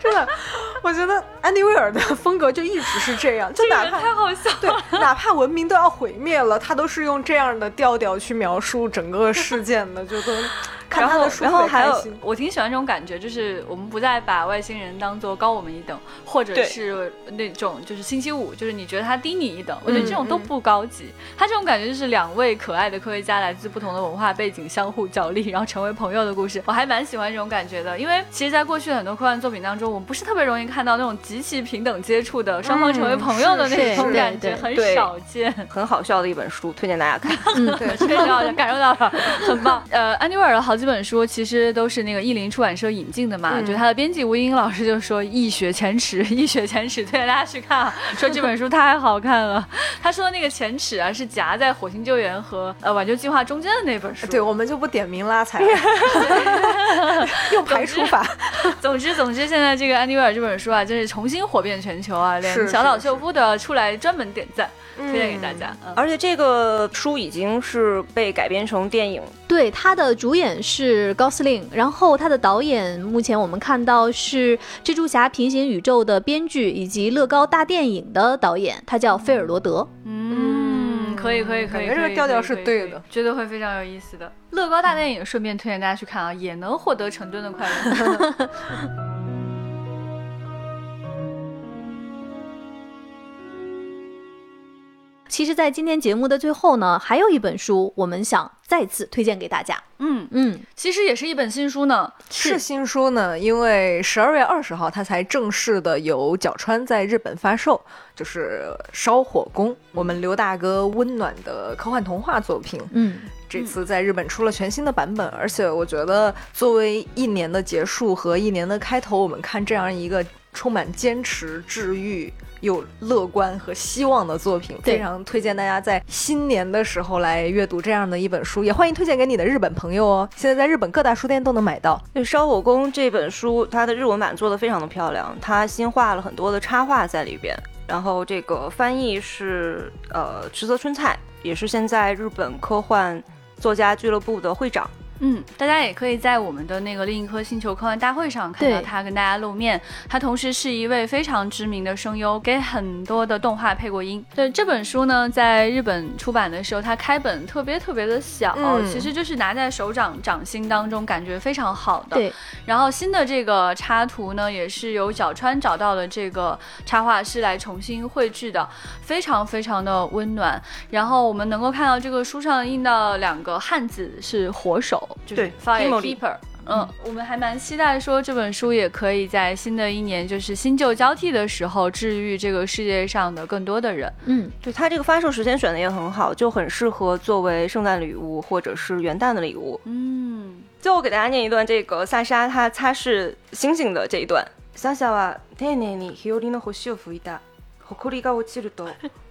真的，我觉得安迪威尔的风格就一直是这样，就哪怕太好笑，对，哪怕文明都要毁灭了，他都是用这样的调调去描述整个事件的，就都。然后，然后还有，我挺喜欢这种感觉，就是我们不再把外星人当做高我们一等，或者是那种就是星期五，就是你觉得他低你一等，我觉得这种都不高级。他这种感觉就是两位可爱的科学家来自不同的文化背景，相互角力，然后成为朋友的故事。我还蛮喜欢这种感觉的，因为其实，在过去很多科幻作品当中，我们不是特别容易看到那种极其平等接触的双方成为朋友的那种感觉，很少见。很好笑的一本书，推荐大家看。嗯，对，确实好像感受到了，很棒。呃，安妮威尔的好。几本书其实都是那个译林出版社引进的嘛，就他的编辑吴英老师就说一雪前耻，一雪前耻，推荐大家去看，说这本书太好看了。他说的那个前耻啊，是夹在火星救援和呃挽救计划中间的那本书。对，我们就不点名拉踩了，用排除法。总之，总之，现在这个安迪威尔这本书啊，真是重新火遍全球啊，连小岛秀夫都要出来专门点赞，推荐给大家。而且这个书已经是被改编成电影，对，他的主演。是高司令，然后他的导演目前我们看到是《蜘蛛侠：平行宇宙》的编剧以及乐高大电影的导演，他叫菲尔罗德。嗯，可以可以可以，这个调调是对的，绝对会非常有意思的。乐高大电影顺便推荐大家去看啊，也能获得成吨的快乐。其实，在今天节目的最后呢，还有一本书，我们想再次推荐给大家。嗯嗯，其实也是一本新书呢，是新书呢，因为十二月二十号它才正式的由角川在日本发售，就是《烧火工》，我们刘大哥温暖的科幻童话作品。嗯，这次在日本出了全新的版本，而且我觉得作为一年的结束和一年的开头，我们看这样一个充满坚持、治愈。有乐观和希望的作品，非常推荐大家在新年的时候来阅读这样的一本书，也欢迎推荐给你的日本朋友哦。现在在日本各大书店都能买到。《烧火工》这本书，它的日文版做的非常的漂亮，它新画了很多的插画在里边，然后这个翻译是呃池泽春菜，也是现在日本科幻作家俱乐部的会长。嗯，大家也可以在我们的那个另一颗星球科幻大会上看到他跟大家露面。他同时是一位非常知名的声优，给很多的动画配过音。对这本书呢，在日本出版的时候，它开本特别特别的小，其实就是拿在手掌掌心当中，感觉非常好的。对。然后新的这个插图呢，也是由角川找到了这个插画师来重新绘制的，非常非常的温暖。然后我们能够看到这个书上印到两个汉字是火手。对，Fire Keeper，嗯，我们还蛮期待说这本书也可以在新的一年，就是新旧交替的时候，治愈这个世界上的更多的人。嗯，对，它这个发售时间选的也很好，就很适合作为圣诞礼物或者是元旦的礼物。嗯，最后给大家念一段这个萨莎她擦拭星星的这一段。萨莎は丁寧に日和の星を拭いた。埃が落ちると、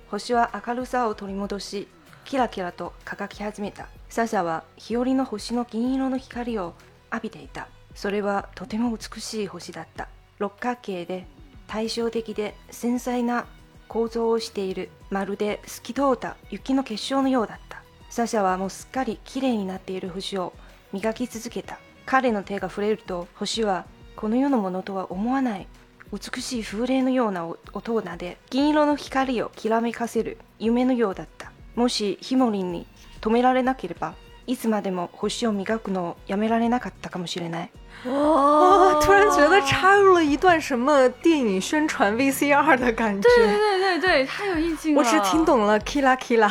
星は明るさを取り戻し、 キラキラと輝き始めた。サシャは日和の星の銀色の光を浴びていた。それはとても美しい星だった。六角形で対照的で繊細な構造をしている。まるで透き通った雪の結晶のようだった。サシャはもうすっかり綺麗になっている星を磨き続けた。彼の手が触れると星はこの世のものとは思わない。美しい風鈴のような音をなで銀色の光をきらめかせる夢のようだった。もしヒモリンに止められなければいつまでも星を磨くのをやめられなかったかもしれない哇！突然觉得插入了一段什么电影宣传 VCR 的感觉。对对对对，太有意境了。我只听懂了 kila kila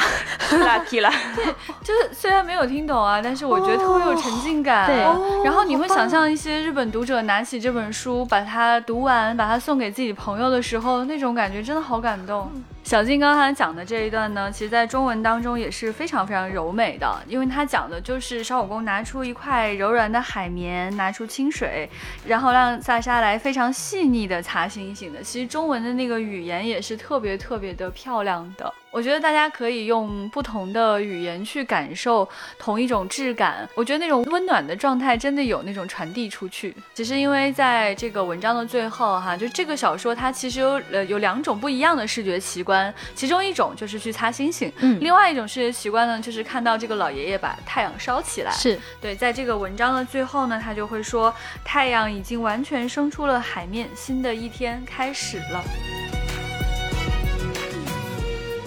kila kila。对，就是虽然没有听懂啊，但是我觉得特别有沉浸感。对，然后你会想象一些日本读者拿起这本书，把它读完，把它送给自己朋友的时候，那种感觉真的好感动。 小静刚才讲的这一段呢，其实在中文当中也是非常非常柔美的，因为它讲的就是烧火工拿出一块柔软的海绵，拿出清水，然后让萨莎来非常细腻的擦星星的。其实中文的那个语言也是特别特别的漂亮的。我觉得大家可以用不同的语言去感受同一种质感。我觉得那种温暖的状态真的有那种传递出去。只是因为在这个文章的最后，哈，就这个小说它其实有呃有两种不一样的视觉奇观，其中一种就是去擦星星，嗯，另外一种视觉奇观呢，就是看到这个老爷爷把太阳烧起来。是对，在这个文章的最后呢，他就会说太阳已经完全升出了海面，新的一天开始了。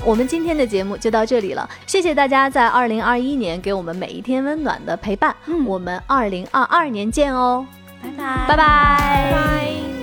我们今天的节目就到这里了，谢谢大家在二零二一年给我们每一天温暖的陪伴。嗯，我们二零二二年见哦，拜拜，拜拜，拜拜。